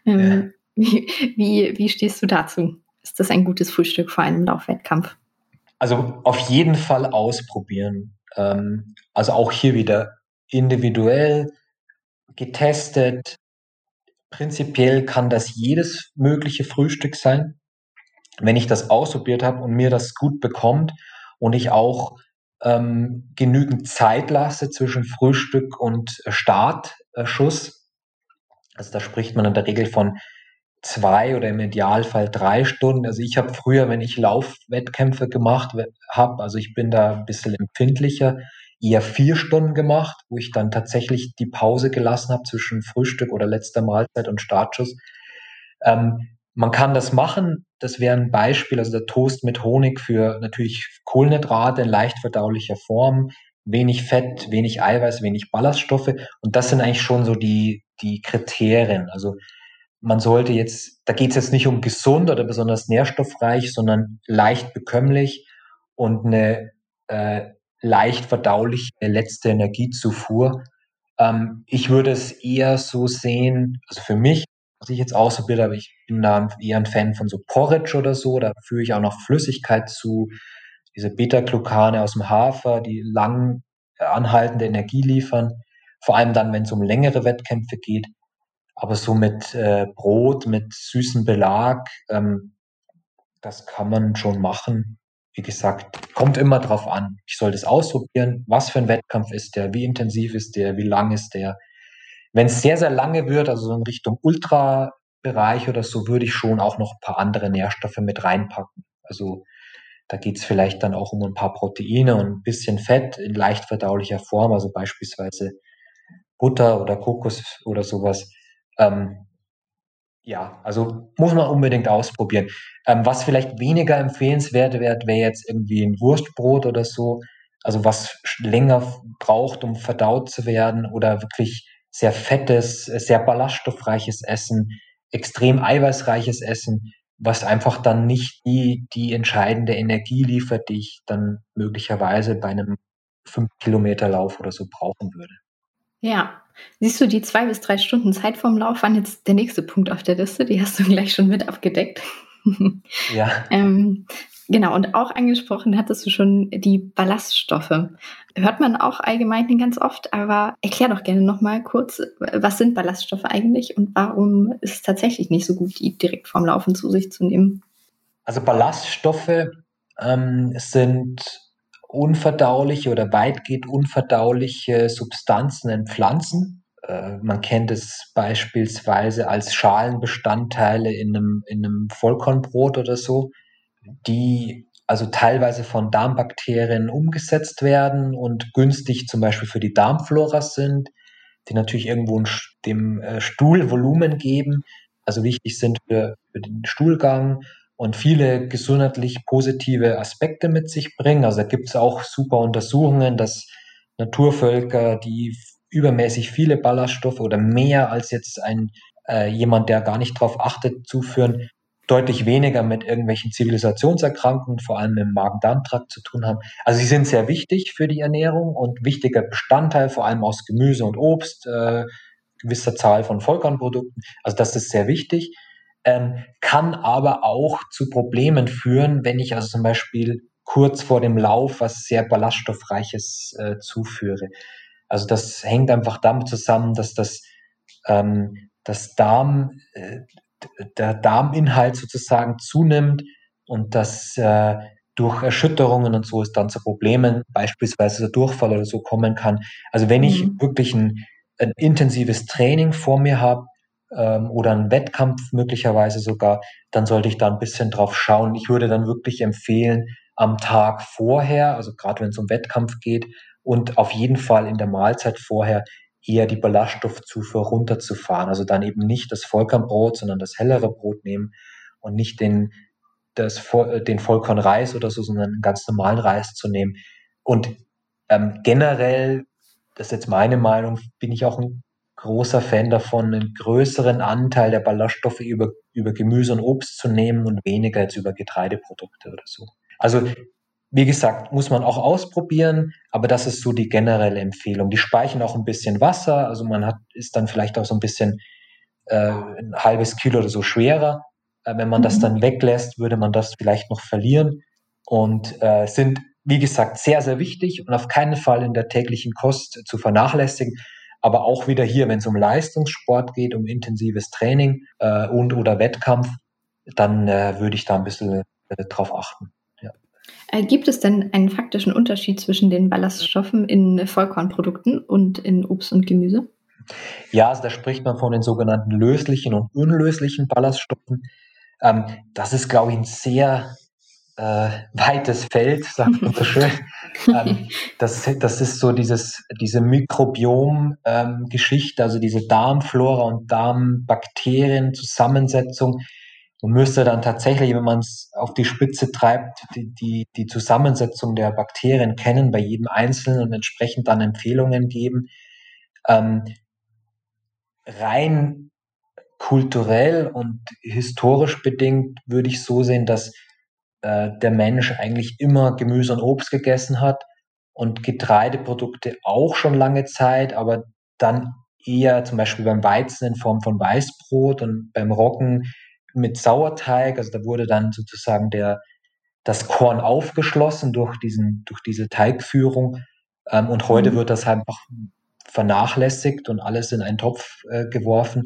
Ähm, ja. wie, wie, wie stehst du dazu? Ist das ein gutes Frühstück vor einem Laufwettkampf? Also auf jeden Fall ausprobieren. Ähm, also auch hier wieder individuell getestet, Prinzipiell kann das jedes mögliche Frühstück sein. Wenn ich das ausprobiert habe und mir das gut bekommt und ich auch ähm, genügend Zeit lasse zwischen Frühstück und Startschuss, also da spricht man in der Regel von zwei oder im Idealfall drei Stunden. Also ich habe früher, wenn ich Laufwettkämpfe gemacht habe, also ich bin da ein bisschen empfindlicher, eher vier Stunden gemacht, wo ich dann tatsächlich die Pause gelassen habe zwischen Frühstück oder letzter Mahlzeit und Startschuss. Ähm, man kann das machen. Das wäre ein Beispiel, also der Toast mit Honig für natürlich Kohlenhydrate in leicht verdaulicher Form, wenig Fett, wenig Eiweiß, wenig Ballaststoffe. Und das sind eigentlich schon so die, die Kriterien. Also man sollte jetzt, da geht es jetzt nicht um gesund oder besonders nährstoffreich, sondern leicht bekömmlich und eine äh, leicht verdauliche letzte Energiezufuhr. Ähm, ich würde es eher so sehen, also für mich, was ich jetzt ausprobiert habe, ich bin da eher ein Fan von so Porridge oder so, da führe ich auch noch Flüssigkeit zu, diese Beta-Glucane aus dem Hafer, die lang äh, anhaltende Energie liefern, vor allem dann, wenn es um längere Wettkämpfe geht. Aber so mit äh, Brot, mit süßem Belag, ähm, das kann man schon machen wie gesagt, kommt immer drauf an. Ich soll das ausprobieren. Was für ein Wettkampf ist der? Wie intensiv ist der? Wie lang ist der? Wenn es sehr, sehr lange wird, also so in Richtung Ultra-Bereich oder so, würde ich schon auch noch ein paar andere Nährstoffe mit reinpacken. Also da geht es vielleicht dann auch um ein paar Proteine und ein bisschen Fett in leicht verdaulicher Form, also beispielsweise Butter oder Kokos oder sowas. Ähm, ja, also muss man unbedingt ausprobieren. Ähm, was vielleicht weniger empfehlenswert wäre, wäre jetzt irgendwie ein Wurstbrot oder so. Also was länger braucht, um verdaut zu werden oder wirklich sehr fettes, sehr ballaststoffreiches Essen, extrem eiweißreiches Essen, was einfach dann nicht die, die entscheidende Energie liefert, die ich dann möglicherweise bei einem 5-Kilometer-Lauf oder so brauchen würde. Ja, siehst du, die zwei bis drei Stunden Zeit vorm Lauf waren jetzt der nächste Punkt auf der Liste. Die hast du gleich schon mit abgedeckt. Ja. ähm, genau, und auch angesprochen hattest du schon die Ballaststoffe. Hört man auch allgemein ganz oft, aber erklär doch gerne nochmal kurz, was sind Ballaststoffe eigentlich und warum ist es tatsächlich nicht so gut, die direkt vorm Laufen zu sich zu nehmen? Also Ballaststoffe ähm, sind unverdauliche oder weitgehend unverdauliche Substanzen in Pflanzen. Äh, man kennt es beispielsweise als Schalenbestandteile in einem, in einem Vollkornbrot oder so, die also teilweise von Darmbakterien umgesetzt werden und günstig zum Beispiel für die Darmflora sind, die natürlich irgendwo dem äh, Stuhl Volumen geben, also wichtig sind für, für den Stuhlgang und viele gesundheitlich positive Aspekte mit sich bringen. Also da gibt es auch super Untersuchungen, dass Naturvölker, die übermäßig viele Ballaststoffe oder mehr als jetzt ein äh, jemand, der gar nicht darauf achtet, zuführen, deutlich weniger mit irgendwelchen Zivilisationserkrankungen, vor allem im Magen-Darm-Trakt zu tun haben. Also sie sind sehr wichtig für die Ernährung und wichtiger Bestandteil, vor allem aus Gemüse und Obst, äh, gewisser Zahl von Vollkornprodukten. Also das ist sehr wichtig ähm, kann aber auch zu Problemen führen, wenn ich also zum Beispiel kurz vor dem Lauf was sehr ballaststoffreiches äh, zuführe. Also das hängt einfach damit zusammen, dass das, ähm, das Darm, äh, der Darminhalt sozusagen zunimmt und dass äh, durch Erschütterungen und so es dann zu Problemen, beispielsweise der Durchfall oder so kommen kann. Also wenn ich mhm. wirklich ein, ein intensives Training vor mir habe, ähm, oder einen Wettkampf möglicherweise sogar, dann sollte ich da ein bisschen drauf schauen. Ich würde dann wirklich empfehlen, am Tag vorher, also gerade wenn es um Wettkampf geht, und auf jeden Fall in der Mahlzeit vorher eher die Ballaststoffzufuhr runterzufahren. Also dann eben nicht das Vollkornbrot, sondern das hellere Brot nehmen und nicht den, das, den Vollkornreis oder so, sondern einen ganz normalen Reis zu nehmen. Und ähm, generell, das ist jetzt meine Meinung, bin ich auch ein großer Fan davon, einen größeren Anteil der Ballaststoffe über, über Gemüse und Obst zu nehmen und weniger jetzt über Getreideprodukte oder so. Also wie gesagt, muss man auch ausprobieren, aber das ist so die generelle Empfehlung. Die speichern auch ein bisschen Wasser, also man hat, ist dann vielleicht auch so ein bisschen äh, ein halbes Kilo oder so schwerer. Äh, wenn man mhm. das dann weglässt, würde man das vielleicht noch verlieren und äh, sind, wie gesagt, sehr, sehr wichtig und auf keinen Fall in der täglichen Kost zu vernachlässigen. Aber auch wieder hier, wenn es um Leistungssport geht, um intensives Training äh, und oder Wettkampf, dann äh, würde ich da ein bisschen äh, drauf achten. Ja. Äh, gibt es denn einen faktischen Unterschied zwischen den Ballaststoffen in Vollkornprodukten und in Obst und Gemüse? Ja, also da spricht man von den sogenannten löslichen und unlöslichen Ballaststoffen. Ähm, das ist, glaube ich, ein sehr äh, weites Feld, sagt man so schön. ähm, das, das ist so dieses, diese Mikrobiom-Geschichte, ähm, also diese Darmflora und Darmbakterien-Zusammensetzung. Man müsste dann tatsächlich, wenn man es auf die Spitze treibt, die, die, die Zusammensetzung der Bakterien kennen bei jedem Einzelnen und entsprechend dann Empfehlungen geben. Ähm, rein kulturell und historisch bedingt würde ich so sehen, dass äh, der Mensch eigentlich immer Gemüse und Obst gegessen hat und Getreideprodukte auch schon lange Zeit, aber dann eher zum Beispiel beim Weizen in Form von Weißbrot und beim Roggen mit Sauerteig. Also da wurde dann sozusagen der, das Korn aufgeschlossen durch, diesen, durch diese Teigführung. Ähm, und heute mhm. wird das einfach vernachlässigt und alles in einen Topf äh, geworfen.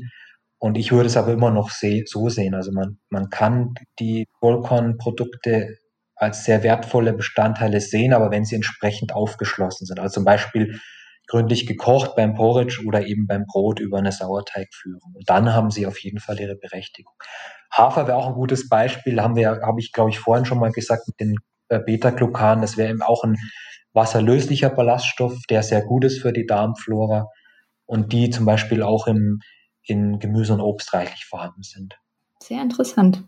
Und ich würde es aber immer noch so sehen. Also man, man kann die Vollkornprodukte als sehr wertvolle Bestandteile sehen, aber wenn sie entsprechend aufgeschlossen sind. Also zum Beispiel gründlich gekocht beim Porridge oder eben beim Brot über eine Sauerteigführung. Und dann haben sie auf jeden Fall ihre Berechtigung. Hafer wäre auch ein gutes Beispiel, haben wir, habe ich glaube ich vorhin schon mal gesagt mit den äh, Beta-Glucanen. Das wäre eben auch ein wasserlöslicher Ballaststoff, der sehr gut ist für die Darmflora und die zum Beispiel auch im in Gemüse und Obst reichlich vorhanden sind. Sehr interessant.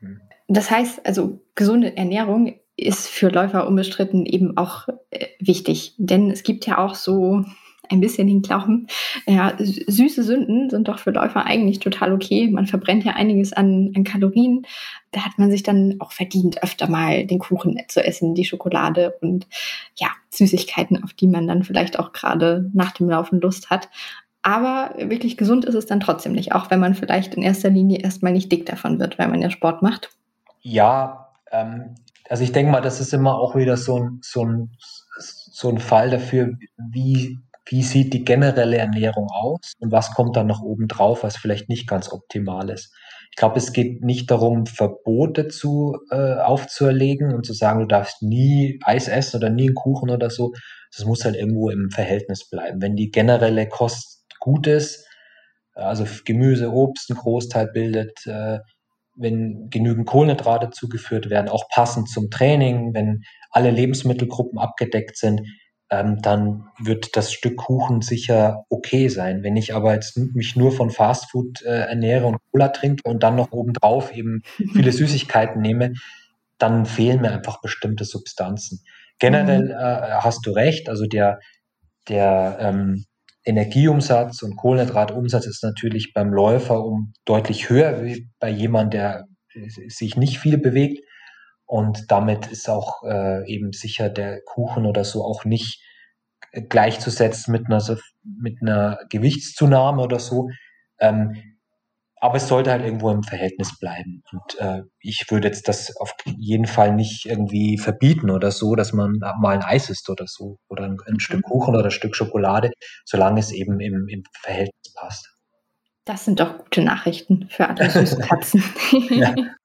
Hm. Das heißt, also gesunde Ernährung ist für Läufer unbestritten eben auch äh, wichtig, denn es gibt ja auch so ein bisschen den Glauben, ja, süße Sünden sind doch für Läufer eigentlich total okay. Man verbrennt ja einiges an, an Kalorien. Da hat man sich dann auch verdient, öfter mal den Kuchen zu essen, die Schokolade und ja, Süßigkeiten, auf die man dann vielleicht auch gerade nach dem Laufen Lust hat. Aber wirklich gesund ist es dann trotzdem nicht, auch wenn man vielleicht in erster Linie erstmal nicht dick davon wird, weil man ja Sport macht. Ja, ähm, also ich denke mal, das ist immer auch wieder so ein, so ein, so ein Fall dafür, wie, wie sieht die generelle Ernährung aus und was kommt dann noch oben drauf, was vielleicht nicht ganz optimal ist. Ich glaube, es geht nicht darum, Verbote zu äh, aufzuerlegen und zu sagen, du darfst nie Eis essen oder nie einen Kuchen oder so. Das muss halt irgendwo im Verhältnis bleiben. Wenn die generelle Kost Gutes, also Gemüse, Obst ein Großteil bildet, äh, wenn genügend Kohlenhydrate zugeführt werden, auch passend zum Training, wenn alle Lebensmittelgruppen abgedeckt sind, ähm, dann wird das Stück Kuchen sicher okay sein. Wenn ich aber jetzt mich nur von Fastfood äh, ernähre und Cola trinke und dann noch obendrauf eben viele Süßigkeiten nehme, dann fehlen mir einfach bestimmte Substanzen. Generell mhm. äh, hast du recht, also der, der ähm, Energieumsatz und Kohlenhydratumsatz ist natürlich beim Läufer um deutlich höher wie bei jemandem, der sich nicht viel bewegt. Und damit ist auch äh, eben sicher der Kuchen oder so auch nicht gleichzusetzen mit einer, mit einer Gewichtszunahme oder so. Ähm, aber es sollte halt irgendwo im Verhältnis bleiben. Und äh, ich würde jetzt das auf jeden Fall nicht irgendwie verbieten oder so, dass man mal ein Eis isst oder so oder ein, ein Stück mhm. Kuchen oder ein Stück Schokolade, solange es eben im, im Verhältnis passt. Das sind doch gute Nachrichten für alle Süßkatzen. ja.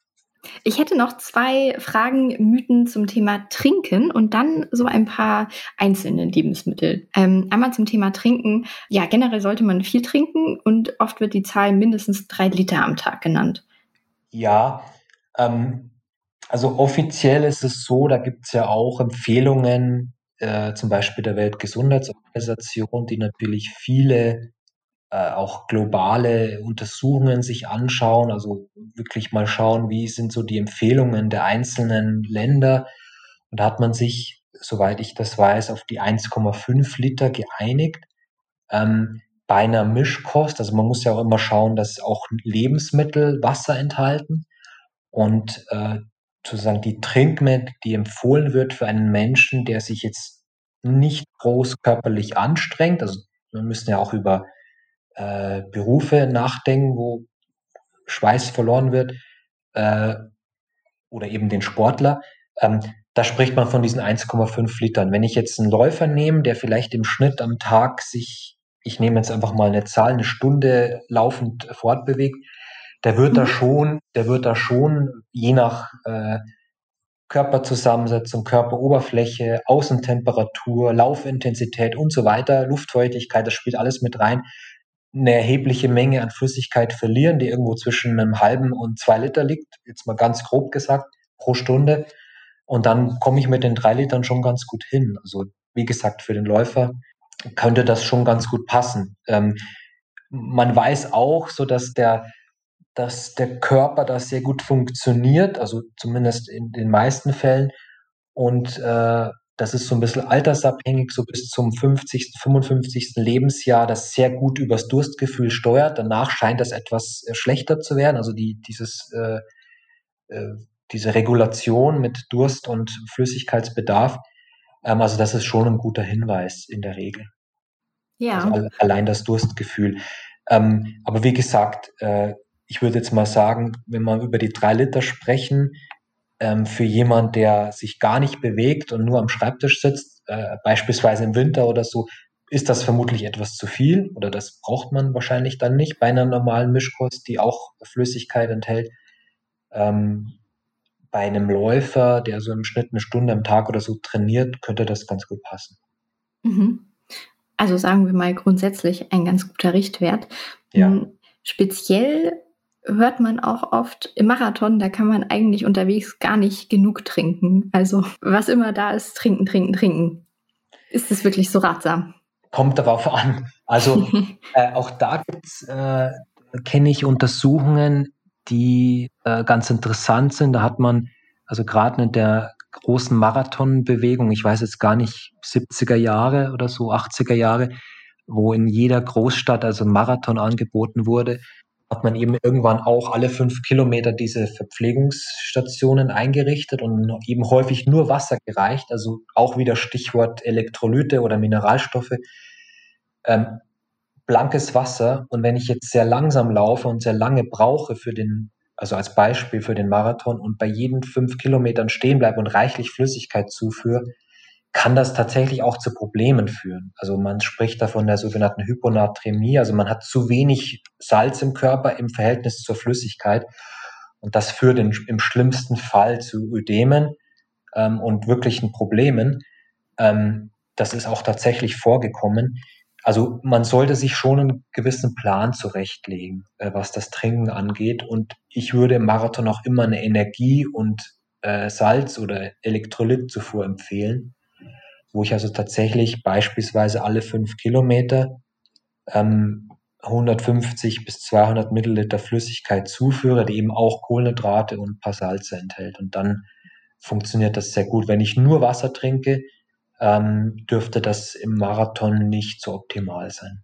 Ich hätte noch zwei Fragen, Mythen zum Thema Trinken und dann so ein paar einzelne Lebensmittel. Ähm, einmal zum Thema Trinken. Ja, generell sollte man viel trinken und oft wird die Zahl mindestens drei Liter am Tag genannt. Ja, ähm, also offiziell ist es so, da gibt es ja auch Empfehlungen, äh, zum Beispiel der Weltgesundheitsorganisation, die natürlich viele äh, auch globale Untersuchungen sich anschauen, also wirklich mal schauen, wie sind so die Empfehlungen der einzelnen Länder. Und da hat man sich, soweit ich das weiß, auf die 1,5 Liter geeinigt. Ähm, bei einer Mischkost, also man muss ja auch immer schauen, dass auch Lebensmittel Wasser enthalten und äh, sozusagen die Trinkmenge, die empfohlen wird für einen Menschen, der sich jetzt nicht groß körperlich anstrengt, also wir müssen ja auch über äh, Berufe nachdenken, wo Schweiß verloren wird, äh, oder eben den Sportler, ähm, da spricht man von diesen 1,5 Litern. Wenn ich jetzt einen Läufer nehme, der vielleicht im Schnitt am Tag sich, ich nehme jetzt einfach mal eine Zahl, eine Stunde laufend fortbewegt, der wird mhm. da schon, der wird da schon je nach äh, Körperzusammensetzung, Körperoberfläche, Außentemperatur, Laufintensität und so weiter, Luftfeuchtigkeit, das spielt alles mit rein, eine erhebliche Menge an Flüssigkeit verlieren, die irgendwo zwischen einem halben und zwei Liter liegt, jetzt mal ganz grob gesagt, pro Stunde. Und dann komme ich mit den drei Litern schon ganz gut hin. Also wie gesagt, für den Läufer könnte das schon ganz gut passen. Ähm, man weiß auch, so dass der, dass der Körper da sehr gut funktioniert, also zumindest in den meisten Fällen. Und äh, das ist so ein bisschen altersabhängig, so bis zum 50., 55. Lebensjahr, das sehr gut übers Durstgefühl steuert. Danach scheint das etwas äh, schlechter zu werden. Also die, dieses, äh, äh, diese Regulation mit Durst und Flüssigkeitsbedarf. Ähm, also das ist schon ein guter Hinweis in der Regel. Ja. Also allein das Durstgefühl. Ähm, aber wie gesagt, äh, ich würde jetzt mal sagen, wenn wir über die drei Liter sprechen, ähm, für jemand, der sich gar nicht bewegt und nur am Schreibtisch sitzt, äh, beispielsweise im Winter oder so, ist das vermutlich etwas zu viel oder das braucht man wahrscheinlich dann nicht bei einer normalen Mischkost, die auch Flüssigkeit enthält. Ähm, bei einem Läufer, der so im Schnitt eine Stunde am Tag oder so trainiert, könnte das ganz gut passen. Mhm. Also sagen wir mal grundsätzlich ein ganz guter Richtwert. Ja. Hm, speziell hört man auch oft im Marathon, da kann man eigentlich unterwegs gar nicht genug trinken. Also was immer da ist, trinken, trinken, trinken. Ist es wirklich so ratsam? Kommt darauf an. Also äh, auch da äh, kenne ich Untersuchungen, die äh, ganz interessant sind. Da hat man also gerade in der großen Marathonbewegung, ich weiß jetzt gar nicht, 70er Jahre oder so, 80er Jahre, wo in jeder Großstadt also ein Marathon angeboten wurde, hat man eben irgendwann auch alle fünf Kilometer diese Verpflegungsstationen eingerichtet und eben häufig nur Wasser gereicht, also auch wieder Stichwort Elektrolyte oder Mineralstoffe. Ähm, blankes Wasser und wenn ich jetzt sehr langsam laufe und sehr lange brauche für den, also als Beispiel für den Marathon und bei jeden fünf Kilometern stehen bleibe und reichlich Flüssigkeit zuführe, kann das tatsächlich auch zu Problemen führen. Also man spricht da von der sogenannten Hyponatremie, also man hat zu wenig Salz im Körper im Verhältnis zur Flüssigkeit und das führt in, im schlimmsten Fall zu Ödemen ähm, und wirklichen Problemen. Ähm, das ist auch tatsächlich vorgekommen. Also man sollte sich schon einen gewissen Plan zurechtlegen, äh, was das Trinken angeht. Und ich würde im Marathon auch immer eine Energie- und äh, Salz- oder Elektrolytzufuhr empfehlen wo ich also tatsächlich beispielsweise alle fünf Kilometer ähm, 150 bis 200 Milliliter Flüssigkeit zuführe, die eben auch Kohlenhydrate und ein paar Salze enthält. Und dann funktioniert das sehr gut. Wenn ich nur Wasser trinke, ähm, dürfte das im Marathon nicht so optimal sein.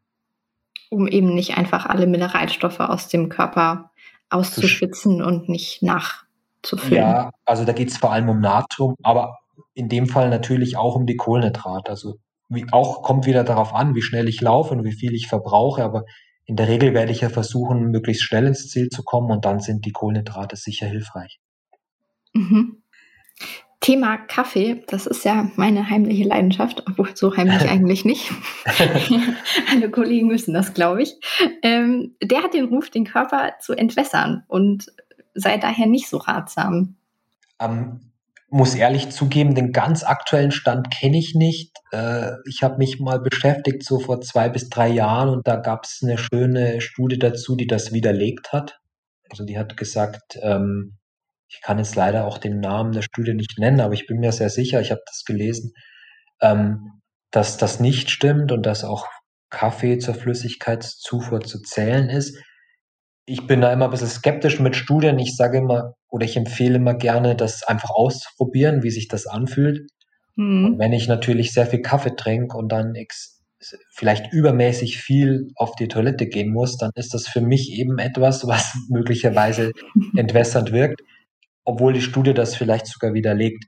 Um eben nicht einfach alle Mineralstoffe aus dem Körper auszuschwitzen und nicht nachzufüllen. Ja, also da geht es vor allem um Natrium, aber in dem Fall natürlich auch um die Kohlenhydrate. Also wie, auch kommt wieder darauf an, wie schnell ich laufe und wie viel ich verbrauche, aber in der Regel werde ich ja versuchen, möglichst schnell ins Ziel zu kommen und dann sind die Kohlenhydrate sicher hilfreich. Mhm. Thema Kaffee, das ist ja meine heimliche Leidenschaft, obwohl so heimlich eigentlich nicht. Alle Kollegen müssen das, glaube ich. Ähm, der hat den Ruf, den Körper zu entwässern und sei daher nicht so ratsam. Ähm, muss ehrlich zugeben, den ganz aktuellen Stand kenne ich nicht. Äh, ich habe mich mal beschäftigt, so vor zwei bis drei Jahren, und da gab es eine schöne Studie dazu, die das widerlegt hat. Also die hat gesagt, ähm, ich kann jetzt leider auch den Namen der Studie nicht nennen, aber ich bin mir sehr sicher, ich habe das gelesen, ähm, dass das nicht stimmt und dass auch Kaffee zur Flüssigkeitszufuhr zu zählen ist ich bin da immer ein bisschen skeptisch mit Studien. Ich sage immer oder ich empfehle immer gerne, das einfach auszuprobieren, wie sich das anfühlt. Mhm. Und wenn ich natürlich sehr viel Kaffee trinke und dann vielleicht übermäßig viel auf die Toilette gehen muss, dann ist das für mich eben etwas, was möglicherweise entwässernd wirkt, obwohl die Studie das vielleicht sogar widerlegt.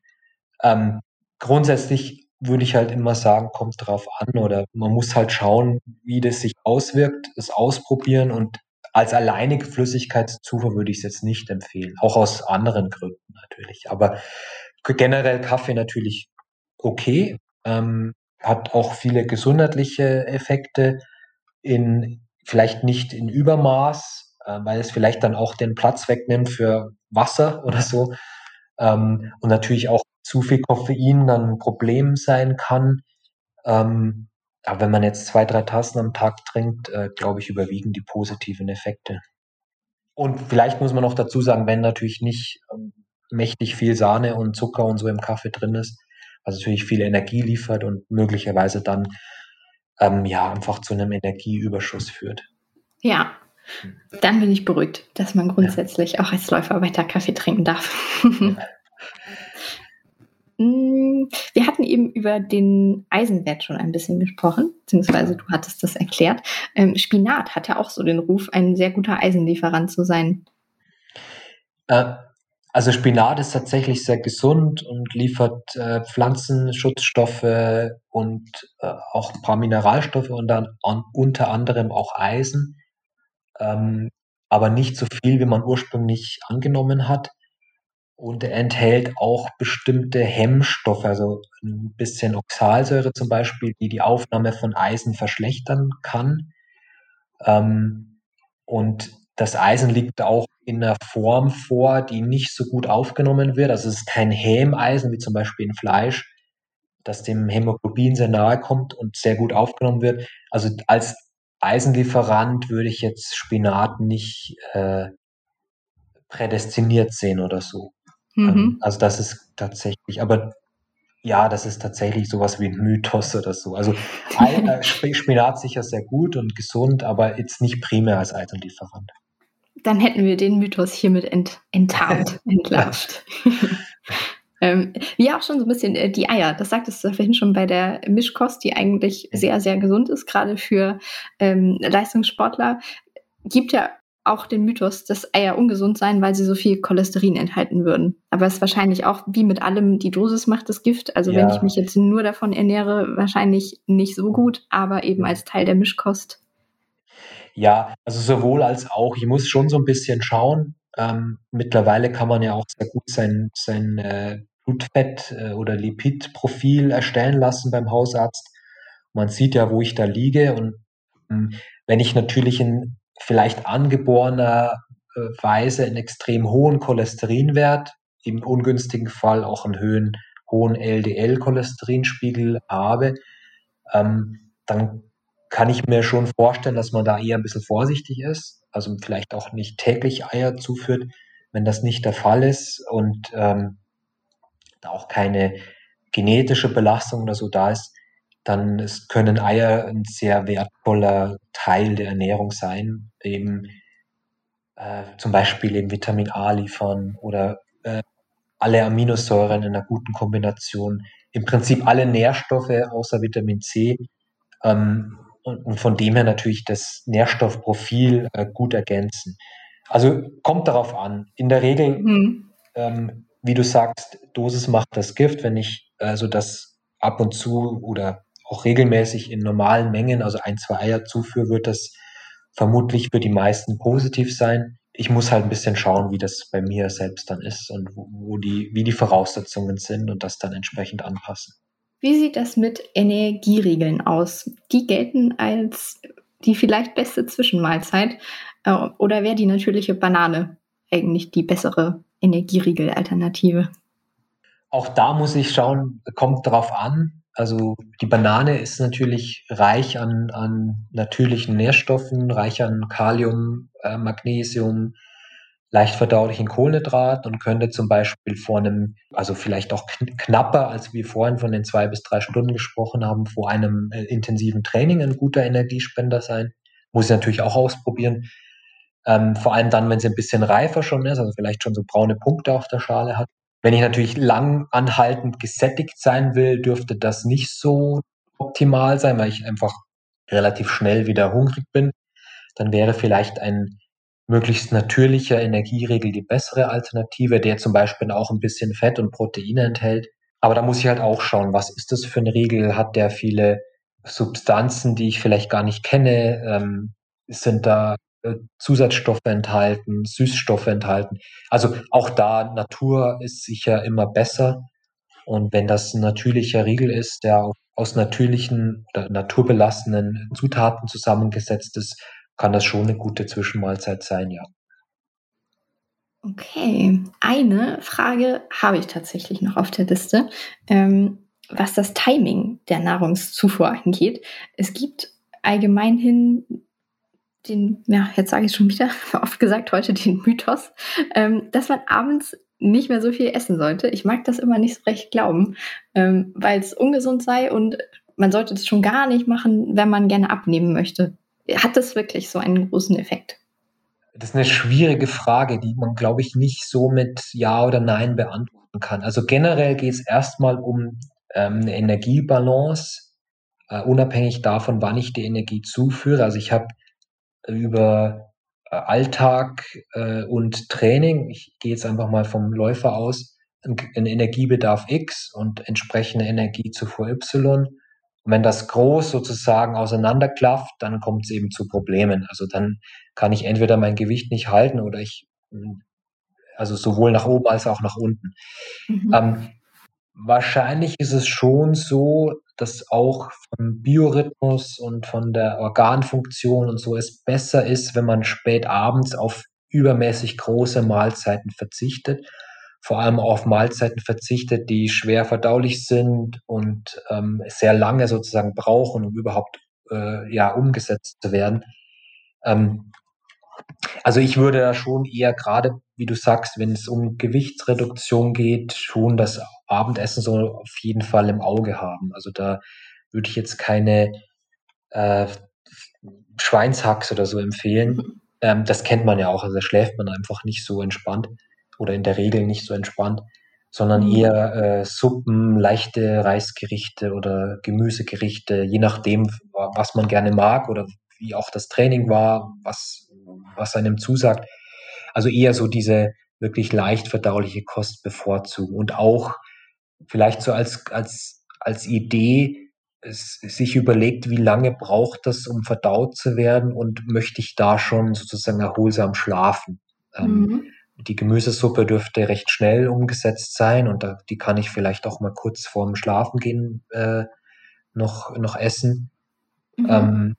Ähm, grundsätzlich würde ich halt immer sagen, kommt drauf an oder man muss halt schauen, wie das sich auswirkt, es ausprobieren und als alleinige Flüssigkeitszufuhr würde ich es jetzt nicht empfehlen, auch aus anderen Gründen natürlich. Aber generell Kaffee natürlich okay, ähm, hat auch viele gesundheitliche Effekte in vielleicht nicht in Übermaß, äh, weil es vielleicht dann auch den Platz wegnimmt für Wasser oder so. Ähm, und natürlich auch zu viel Koffein dann ein Problem sein kann. Ähm, aber wenn man jetzt zwei, drei Tassen am Tag trinkt, äh, glaube ich, überwiegen die positiven Effekte. Und vielleicht muss man noch dazu sagen, wenn natürlich nicht ähm, mächtig viel Sahne und Zucker und so im Kaffee drin ist, was natürlich viel Energie liefert und möglicherweise dann ähm, ja einfach zu einem Energieüberschuss führt. Ja, dann bin ich beruhigt, dass man grundsätzlich ja. auch als Läufer weiter Kaffee trinken darf. Mm, wir hatten eben über den Eisenwert schon ein bisschen gesprochen, beziehungsweise du hattest das erklärt. Ähm, Spinat hat ja auch so den Ruf, ein sehr guter Eisenlieferant zu sein. Äh, also Spinat ist tatsächlich sehr gesund und liefert äh, Pflanzenschutzstoffe und äh, auch ein paar Mineralstoffe und dann an, unter anderem auch Eisen, ähm, aber nicht so viel, wie man ursprünglich angenommen hat. Und enthält auch bestimmte Hemmstoffe, also ein bisschen Oxalsäure zum Beispiel, die die Aufnahme von Eisen verschlechtern kann. Ähm, und das Eisen liegt auch in einer Form vor, die nicht so gut aufgenommen wird. Also es ist kein Hämeisen wie zum Beispiel in Fleisch, das dem Hämoglobin sehr nahe kommt und sehr gut aufgenommen wird. Also als Eisenlieferant würde ich jetzt Spinat nicht äh, prädestiniert sehen oder so. Mhm. Ähm, also das ist tatsächlich, aber ja, das ist tatsächlich sowas wie ein Mythos oder so. Also Spinat sicher sehr gut und gesund, aber jetzt nicht primär als Eisenlieferant. Dann hätten wir den Mythos hiermit ent, enttarnt, entlarvt. ähm, wie auch schon so ein bisschen äh, die Eier, das sagtest du vorhin schon bei der Mischkost, die eigentlich sehr, sehr gesund ist, gerade für ähm, Leistungssportler. Gibt ja auch den Mythos, dass Eier ungesund seien, weil sie so viel Cholesterin enthalten würden. Aber es ist wahrscheinlich auch wie mit allem, die Dosis macht das Gift. Also ja. wenn ich mich jetzt nur davon ernähre, wahrscheinlich nicht so gut, aber eben als Teil der Mischkost ja, also sowohl als auch. Ich muss schon so ein bisschen schauen. Ähm, mittlerweile kann man ja auch sehr gut sein, sein äh, Blutfett- äh, oder Lipidprofil erstellen lassen beim Hausarzt. Man sieht ja, wo ich da liege. Und ähm, wenn ich natürlich in vielleicht angeborener äh, Weise einen extrem hohen Cholesterinwert, im ungünstigen Fall auch einen höhen, hohen LDL-Cholesterinspiegel habe, ähm, dann kann ich mir schon vorstellen, dass man da eher ein bisschen vorsichtig ist, also vielleicht auch nicht täglich Eier zuführt. Wenn das nicht der Fall ist und ähm, da auch keine genetische Belastung oder so da ist, dann ist, können Eier ein sehr wertvoller Teil der Ernährung sein, eben äh, zum Beispiel eben Vitamin A liefern oder äh, alle Aminosäuren in einer guten Kombination. Im Prinzip alle Nährstoffe außer Vitamin C ähm, und, und von dem her natürlich das Nährstoffprofil äh, gut ergänzen. Also kommt darauf an. In der Regel, mhm. ähm, wie du sagst, Dosis macht das Gift. Wenn ich also das ab und zu oder auch regelmäßig in normalen Mengen, also ein, zwei Eier zuführe, wird das vermutlich für die meisten positiv sein. Ich muss halt ein bisschen schauen, wie das bei mir selbst dann ist und wo, die, wie die Voraussetzungen sind und das dann entsprechend anpassen. Wie sieht das mit Energieriegeln aus? Die gelten als die vielleicht beste Zwischenmahlzeit äh, oder wäre die natürliche Banane eigentlich die bessere Energieriegel-Alternative? Auch da muss ich schauen, kommt drauf an. Also die Banane ist natürlich reich an, an natürlichen Nährstoffen, reich an Kalium, äh, Magnesium, leicht verdaulichen Kohlenhydrat und könnte zum Beispiel vor einem, also vielleicht auch knapper, als wir vorhin von den zwei bis drei Stunden gesprochen haben, vor einem äh, intensiven Training ein guter Energiespender sein. Muss ich natürlich auch ausprobieren. Ähm, vor allem dann, wenn sie ein bisschen reifer schon ist, also vielleicht schon so braune Punkte auf der Schale hat. Wenn ich natürlich lang anhaltend gesättigt sein will, dürfte das nicht so optimal sein, weil ich einfach relativ schnell wieder hungrig bin. Dann wäre vielleicht ein möglichst natürlicher Energieregel die bessere Alternative, der zum Beispiel auch ein bisschen Fett und Proteine enthält. Aber da muss ich halt auch schauen, was ist das für ein Riegel? Hat der viele Substanzen, die ich vielleicht gar nicht kenne? Ähm, sind da Zusatzstoffe enthalten, Süßstoffe enthalten? Also auch da, Natur ist sicher immer besser. Und wenn das ein natürlicher Riegel ist, der aus natürlichen oder naturbelassenen Zutaten zusammengesetzt ist, kann das schon eine gute Zwischenmahlzeit sein, ja. Okay, eine Frage habe ich tatsächlich noch auf der Liste, ähm, was das Timing der Nahrungszufuhr angeht. Es gibt allgemein hin den, ja, jetzt sage ich schon wieder, oft gesagt heute den Mythos, ähm, dass man abends nicht mehr so viel essen sollte. Ich mag das immer nicht so recht glauben, ähm, weil es ungesund sei und man sollte es schon gar nicht machen, wenn man gerne abnehmen möchte. Hat das wirklich so einen großen Effekt? Das ist eine schwierige Frage, die man, glaube ich, nicht so mit Ja oder Nein beantworten kann. Also generell geht es erstmal um ähm, eine Energiebalance, äh, unabhängig davon, wann ich die Energie zuführe. Also ich habe über äh, Alltag äh, und Training, ich gehe jetzt einfach mal vom Läufer aus, einen Energiebedarf X und entsprechende Energiezufuhr Y. Und wenn das groß sozusagen auseinanderklafft, dann kommt es eben zu Problemen. Also dann kann ich entweder mein Gewicht nicht halten oder ich, also sowohl nach oben als auch nach unten. Mhm. Ähm, wahrscheinlich ist es schon so, dass auch vom Biorhythmus und von der Organfunktion und so es besser ist, wenn man spät abends auf übermäßig große Mahlzeiten verzichtet vor allem auf Mahlzeiten verzichtet, die schwer verdaulich sind und ähm, sehr lange sozusagen brauchen, um überhaupt äh, ja umgesetzt zu werden. Ähm, also ich würde da schon eher gerade, wie du sagst, wenn es um Gewichtsreduktion geht, schon das Abendessen so auf jeden Fall im Auge haben. Also da würde ich jetzt keine äh, Schweinshax oder so empfehlen. Mhm. Ähm, das kennt man ja auch, also da schläft man einfach nicht so entspannt oder in der Regel nicht so entspannt, sondern mhm. eher äh, Suppen, leichte Reisgerichte oder Gemüsegerichte, je nachdem, was man gerne mag oder wie auch das Training war, was, was einem zusagt. Also eher so diese wirklich leicht verdauliche Kost bevorzugen und auch vielleicht so als, als, als Idee sich überlegt, wie lange braucht das, um verdaut zu werden und möchte ich da schon sozusagen erholsam schlafen. Ähm, mhm. Ähm, die Gemüsesuppe dürfte recht schnell umgesetzt sein und da, die kann ich vielleicht auch mal kurz vorm Schlafengehen äh, noch, noch essen. Mhm. Ähm,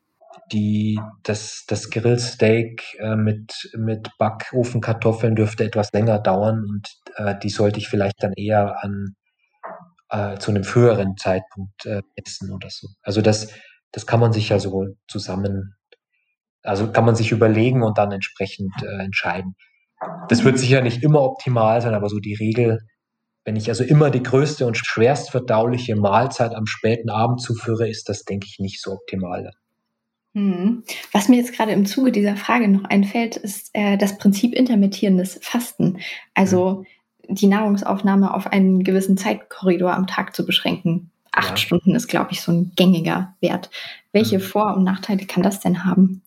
die, das, das Grillsteak äh, mit, mit Backofenkartoffeln dürfte etwas länger dauern und äh, die sollte ich vielleicht dann eher an äh, zu einem früheren Zeitpunkt äh, essen oder so. Also das, das kann man sich ja so zusammen, also kann man sich überlegen und dann entsprechend äh, entscheiden. Das wird sicher nicht immer optimal sein, aber so die Regel, wenn ich also immer die größte und schwerst verdauliche Mahlzeit am späten Abend zuführe, ist das, denke ich, nicht so optimal. Hm. Was mir jetzt gerade im Zuge dieser Frage noch einfällt, ist äh, das Prinzip intermittierendes Fasten. Also mhm. Die Nahrungsaufnahme auf einen gewissen Zeitkorridor am Tag zu beschränken. Acht ja. Stunden ist, glaube ich, so ein gängiger Wert. Welche mhm. Vor- und Nachteile kann das denn haben?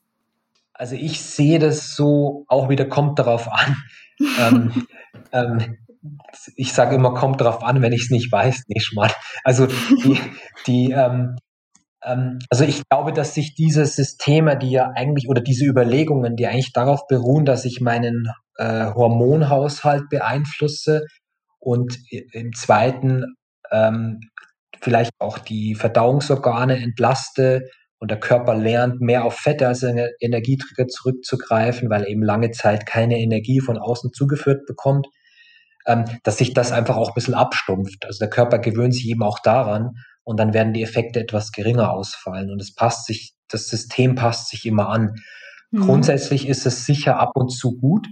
Also ich sehe das so, auch wieder kommt darauf an. ähm, ähm, ich sage immer, kommt darauf an, wenn ich es nicht weiß, nicht mal. Also die, die ähm, ähm, also ich glaube, dass sich diese Systeme, die ja eigentlich oder diese Überlegungen, die eigentlich darauf beruhen, dass ich meinen äh, Hormonhaushalt beeinflusse und im zweiten ähm, vielleicht auch die Verdauungsorgane entlaste und der Körper lernt, mehr auf Fette als Energieträger zurückzugreifen, weil er eben lange Zeit keine Energie von außen zugeführt bekommt, ähm, dass sich das einfach auch ein bisschen abstumpft. Also der Körper gewöhnt sich eben auch daran und dann werden die Effekte etwas geringer ausfallen und es passt sich, das System passt sich immer an. Mhm. Grundsätzlich ist es sicher ab und zu gut,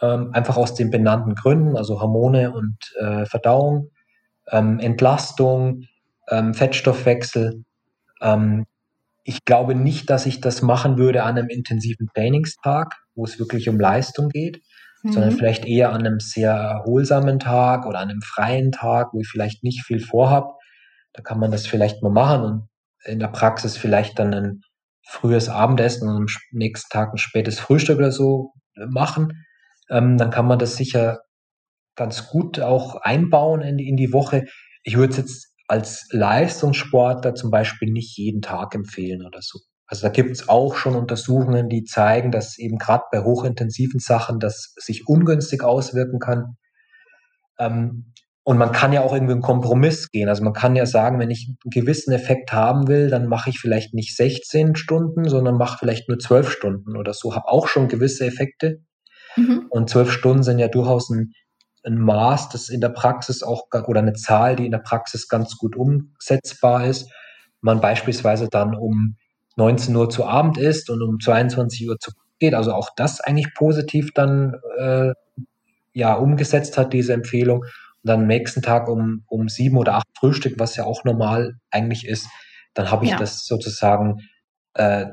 ähm, einfach aus den benannten Gründen, also Hormone und äh, Verdauung, ähm, Entlastung, ähm, Fettstoffwechsel. Ähm, ich glaube nicht, dass ich das machen würde an einem intensiven Trainingstag, wo es wirklich um Leistung geht, mhm. sondern vielleicht eher an einem sehr erholsamen Tag oder an einem freien Tag, wo ich vielleicht nicht viel vorhab. Da kann man das vielleicht mal machen und in der Praxis vielleicht dann ein frühes Abendessen und am nächsten Tag ein spätes Frühstück oder so machen, ähm, dann kann man das sicher ganz gut auch einbauen in die, in die Woche. Ich würde es jetzt als Leistungssportler zum Beispiel nicht jeden Tag empfehlen oder so. Also da gibt es auch schon Untersuchungen, die zeigen, dass eben gerade bei hochintensiven Sachen das sich ungünstig auswirken kann. Ähm, und man kann ja auch irgendwie einen Kompromiss gehen. Also man kann ja sagen, wenn ich einen gewissen Effekt haben will, dann mache ich vielleicht nicht 16 Stunden, sondern mache vielleicht nur 12 Stunden oder so. Habe auch schon gewisse Effekte. Mhm. Und 12 Stunden sind ja durchaus ein, ein Maß, das in der Praxis auch oder eine Zahl, die in der Praxis ganz gut umsetzbar ist. Man beispielsweise dann um 19 Uhr zu Abend isst und um 22 Uhr zu geht. Also auch das eigentlich positiv dann äh, ja umgesetzt hat, diese Empfehlung dann am nächsten Tag um, um sieben oder acht Frühstück, was ja auch normal eigentlich ist, dann habe ich ja. das sozusagen äh,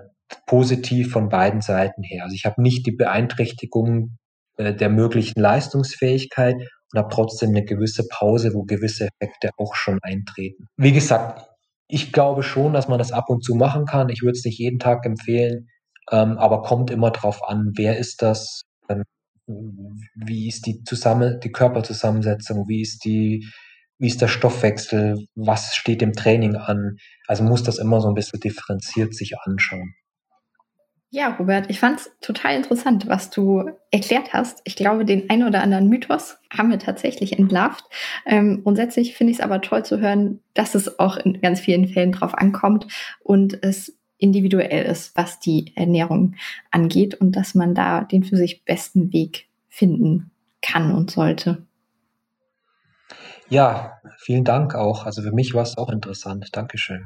positiv von beiden Seiten her. Also ich habe nicht die Beeinträchtigung äh, der möglichen Leistungsfähigkeit und habe trotzdem eine gewisse Pause, wo gewisse Effekte auch schon eintreten. Wie gesagt, ich glaube schon, dass man das ab und zu machen kann. Ich würde es nicht jeden Tag empfehlen, ähm, aber kommt immer drauf an, wer ist das, ähm, wie ist die zusammen, die Körperzusammensetzung, wie ist die, wie ist der Stoffwechsel, was steht im Training an. Also muss das immer so ein bisschen differenziert sich anschauen. Ja, Robert, ich fand es total interessant, was du erklärt hast. Ich glaube, den einen oder anderen Mythos haben wir tatsächlich entlarvt. Ähm, grundsätzlich finde ich es aber toll zu hören, dass es auch in ganz vielen Fällen drauf ankommt und es individuell ist, was die Ernährung angeht und dass man da den für sich besten Weg finden kann und sollte. Ja, vielen Dank auch. Also für mich war es auch interessant. Dankeschön.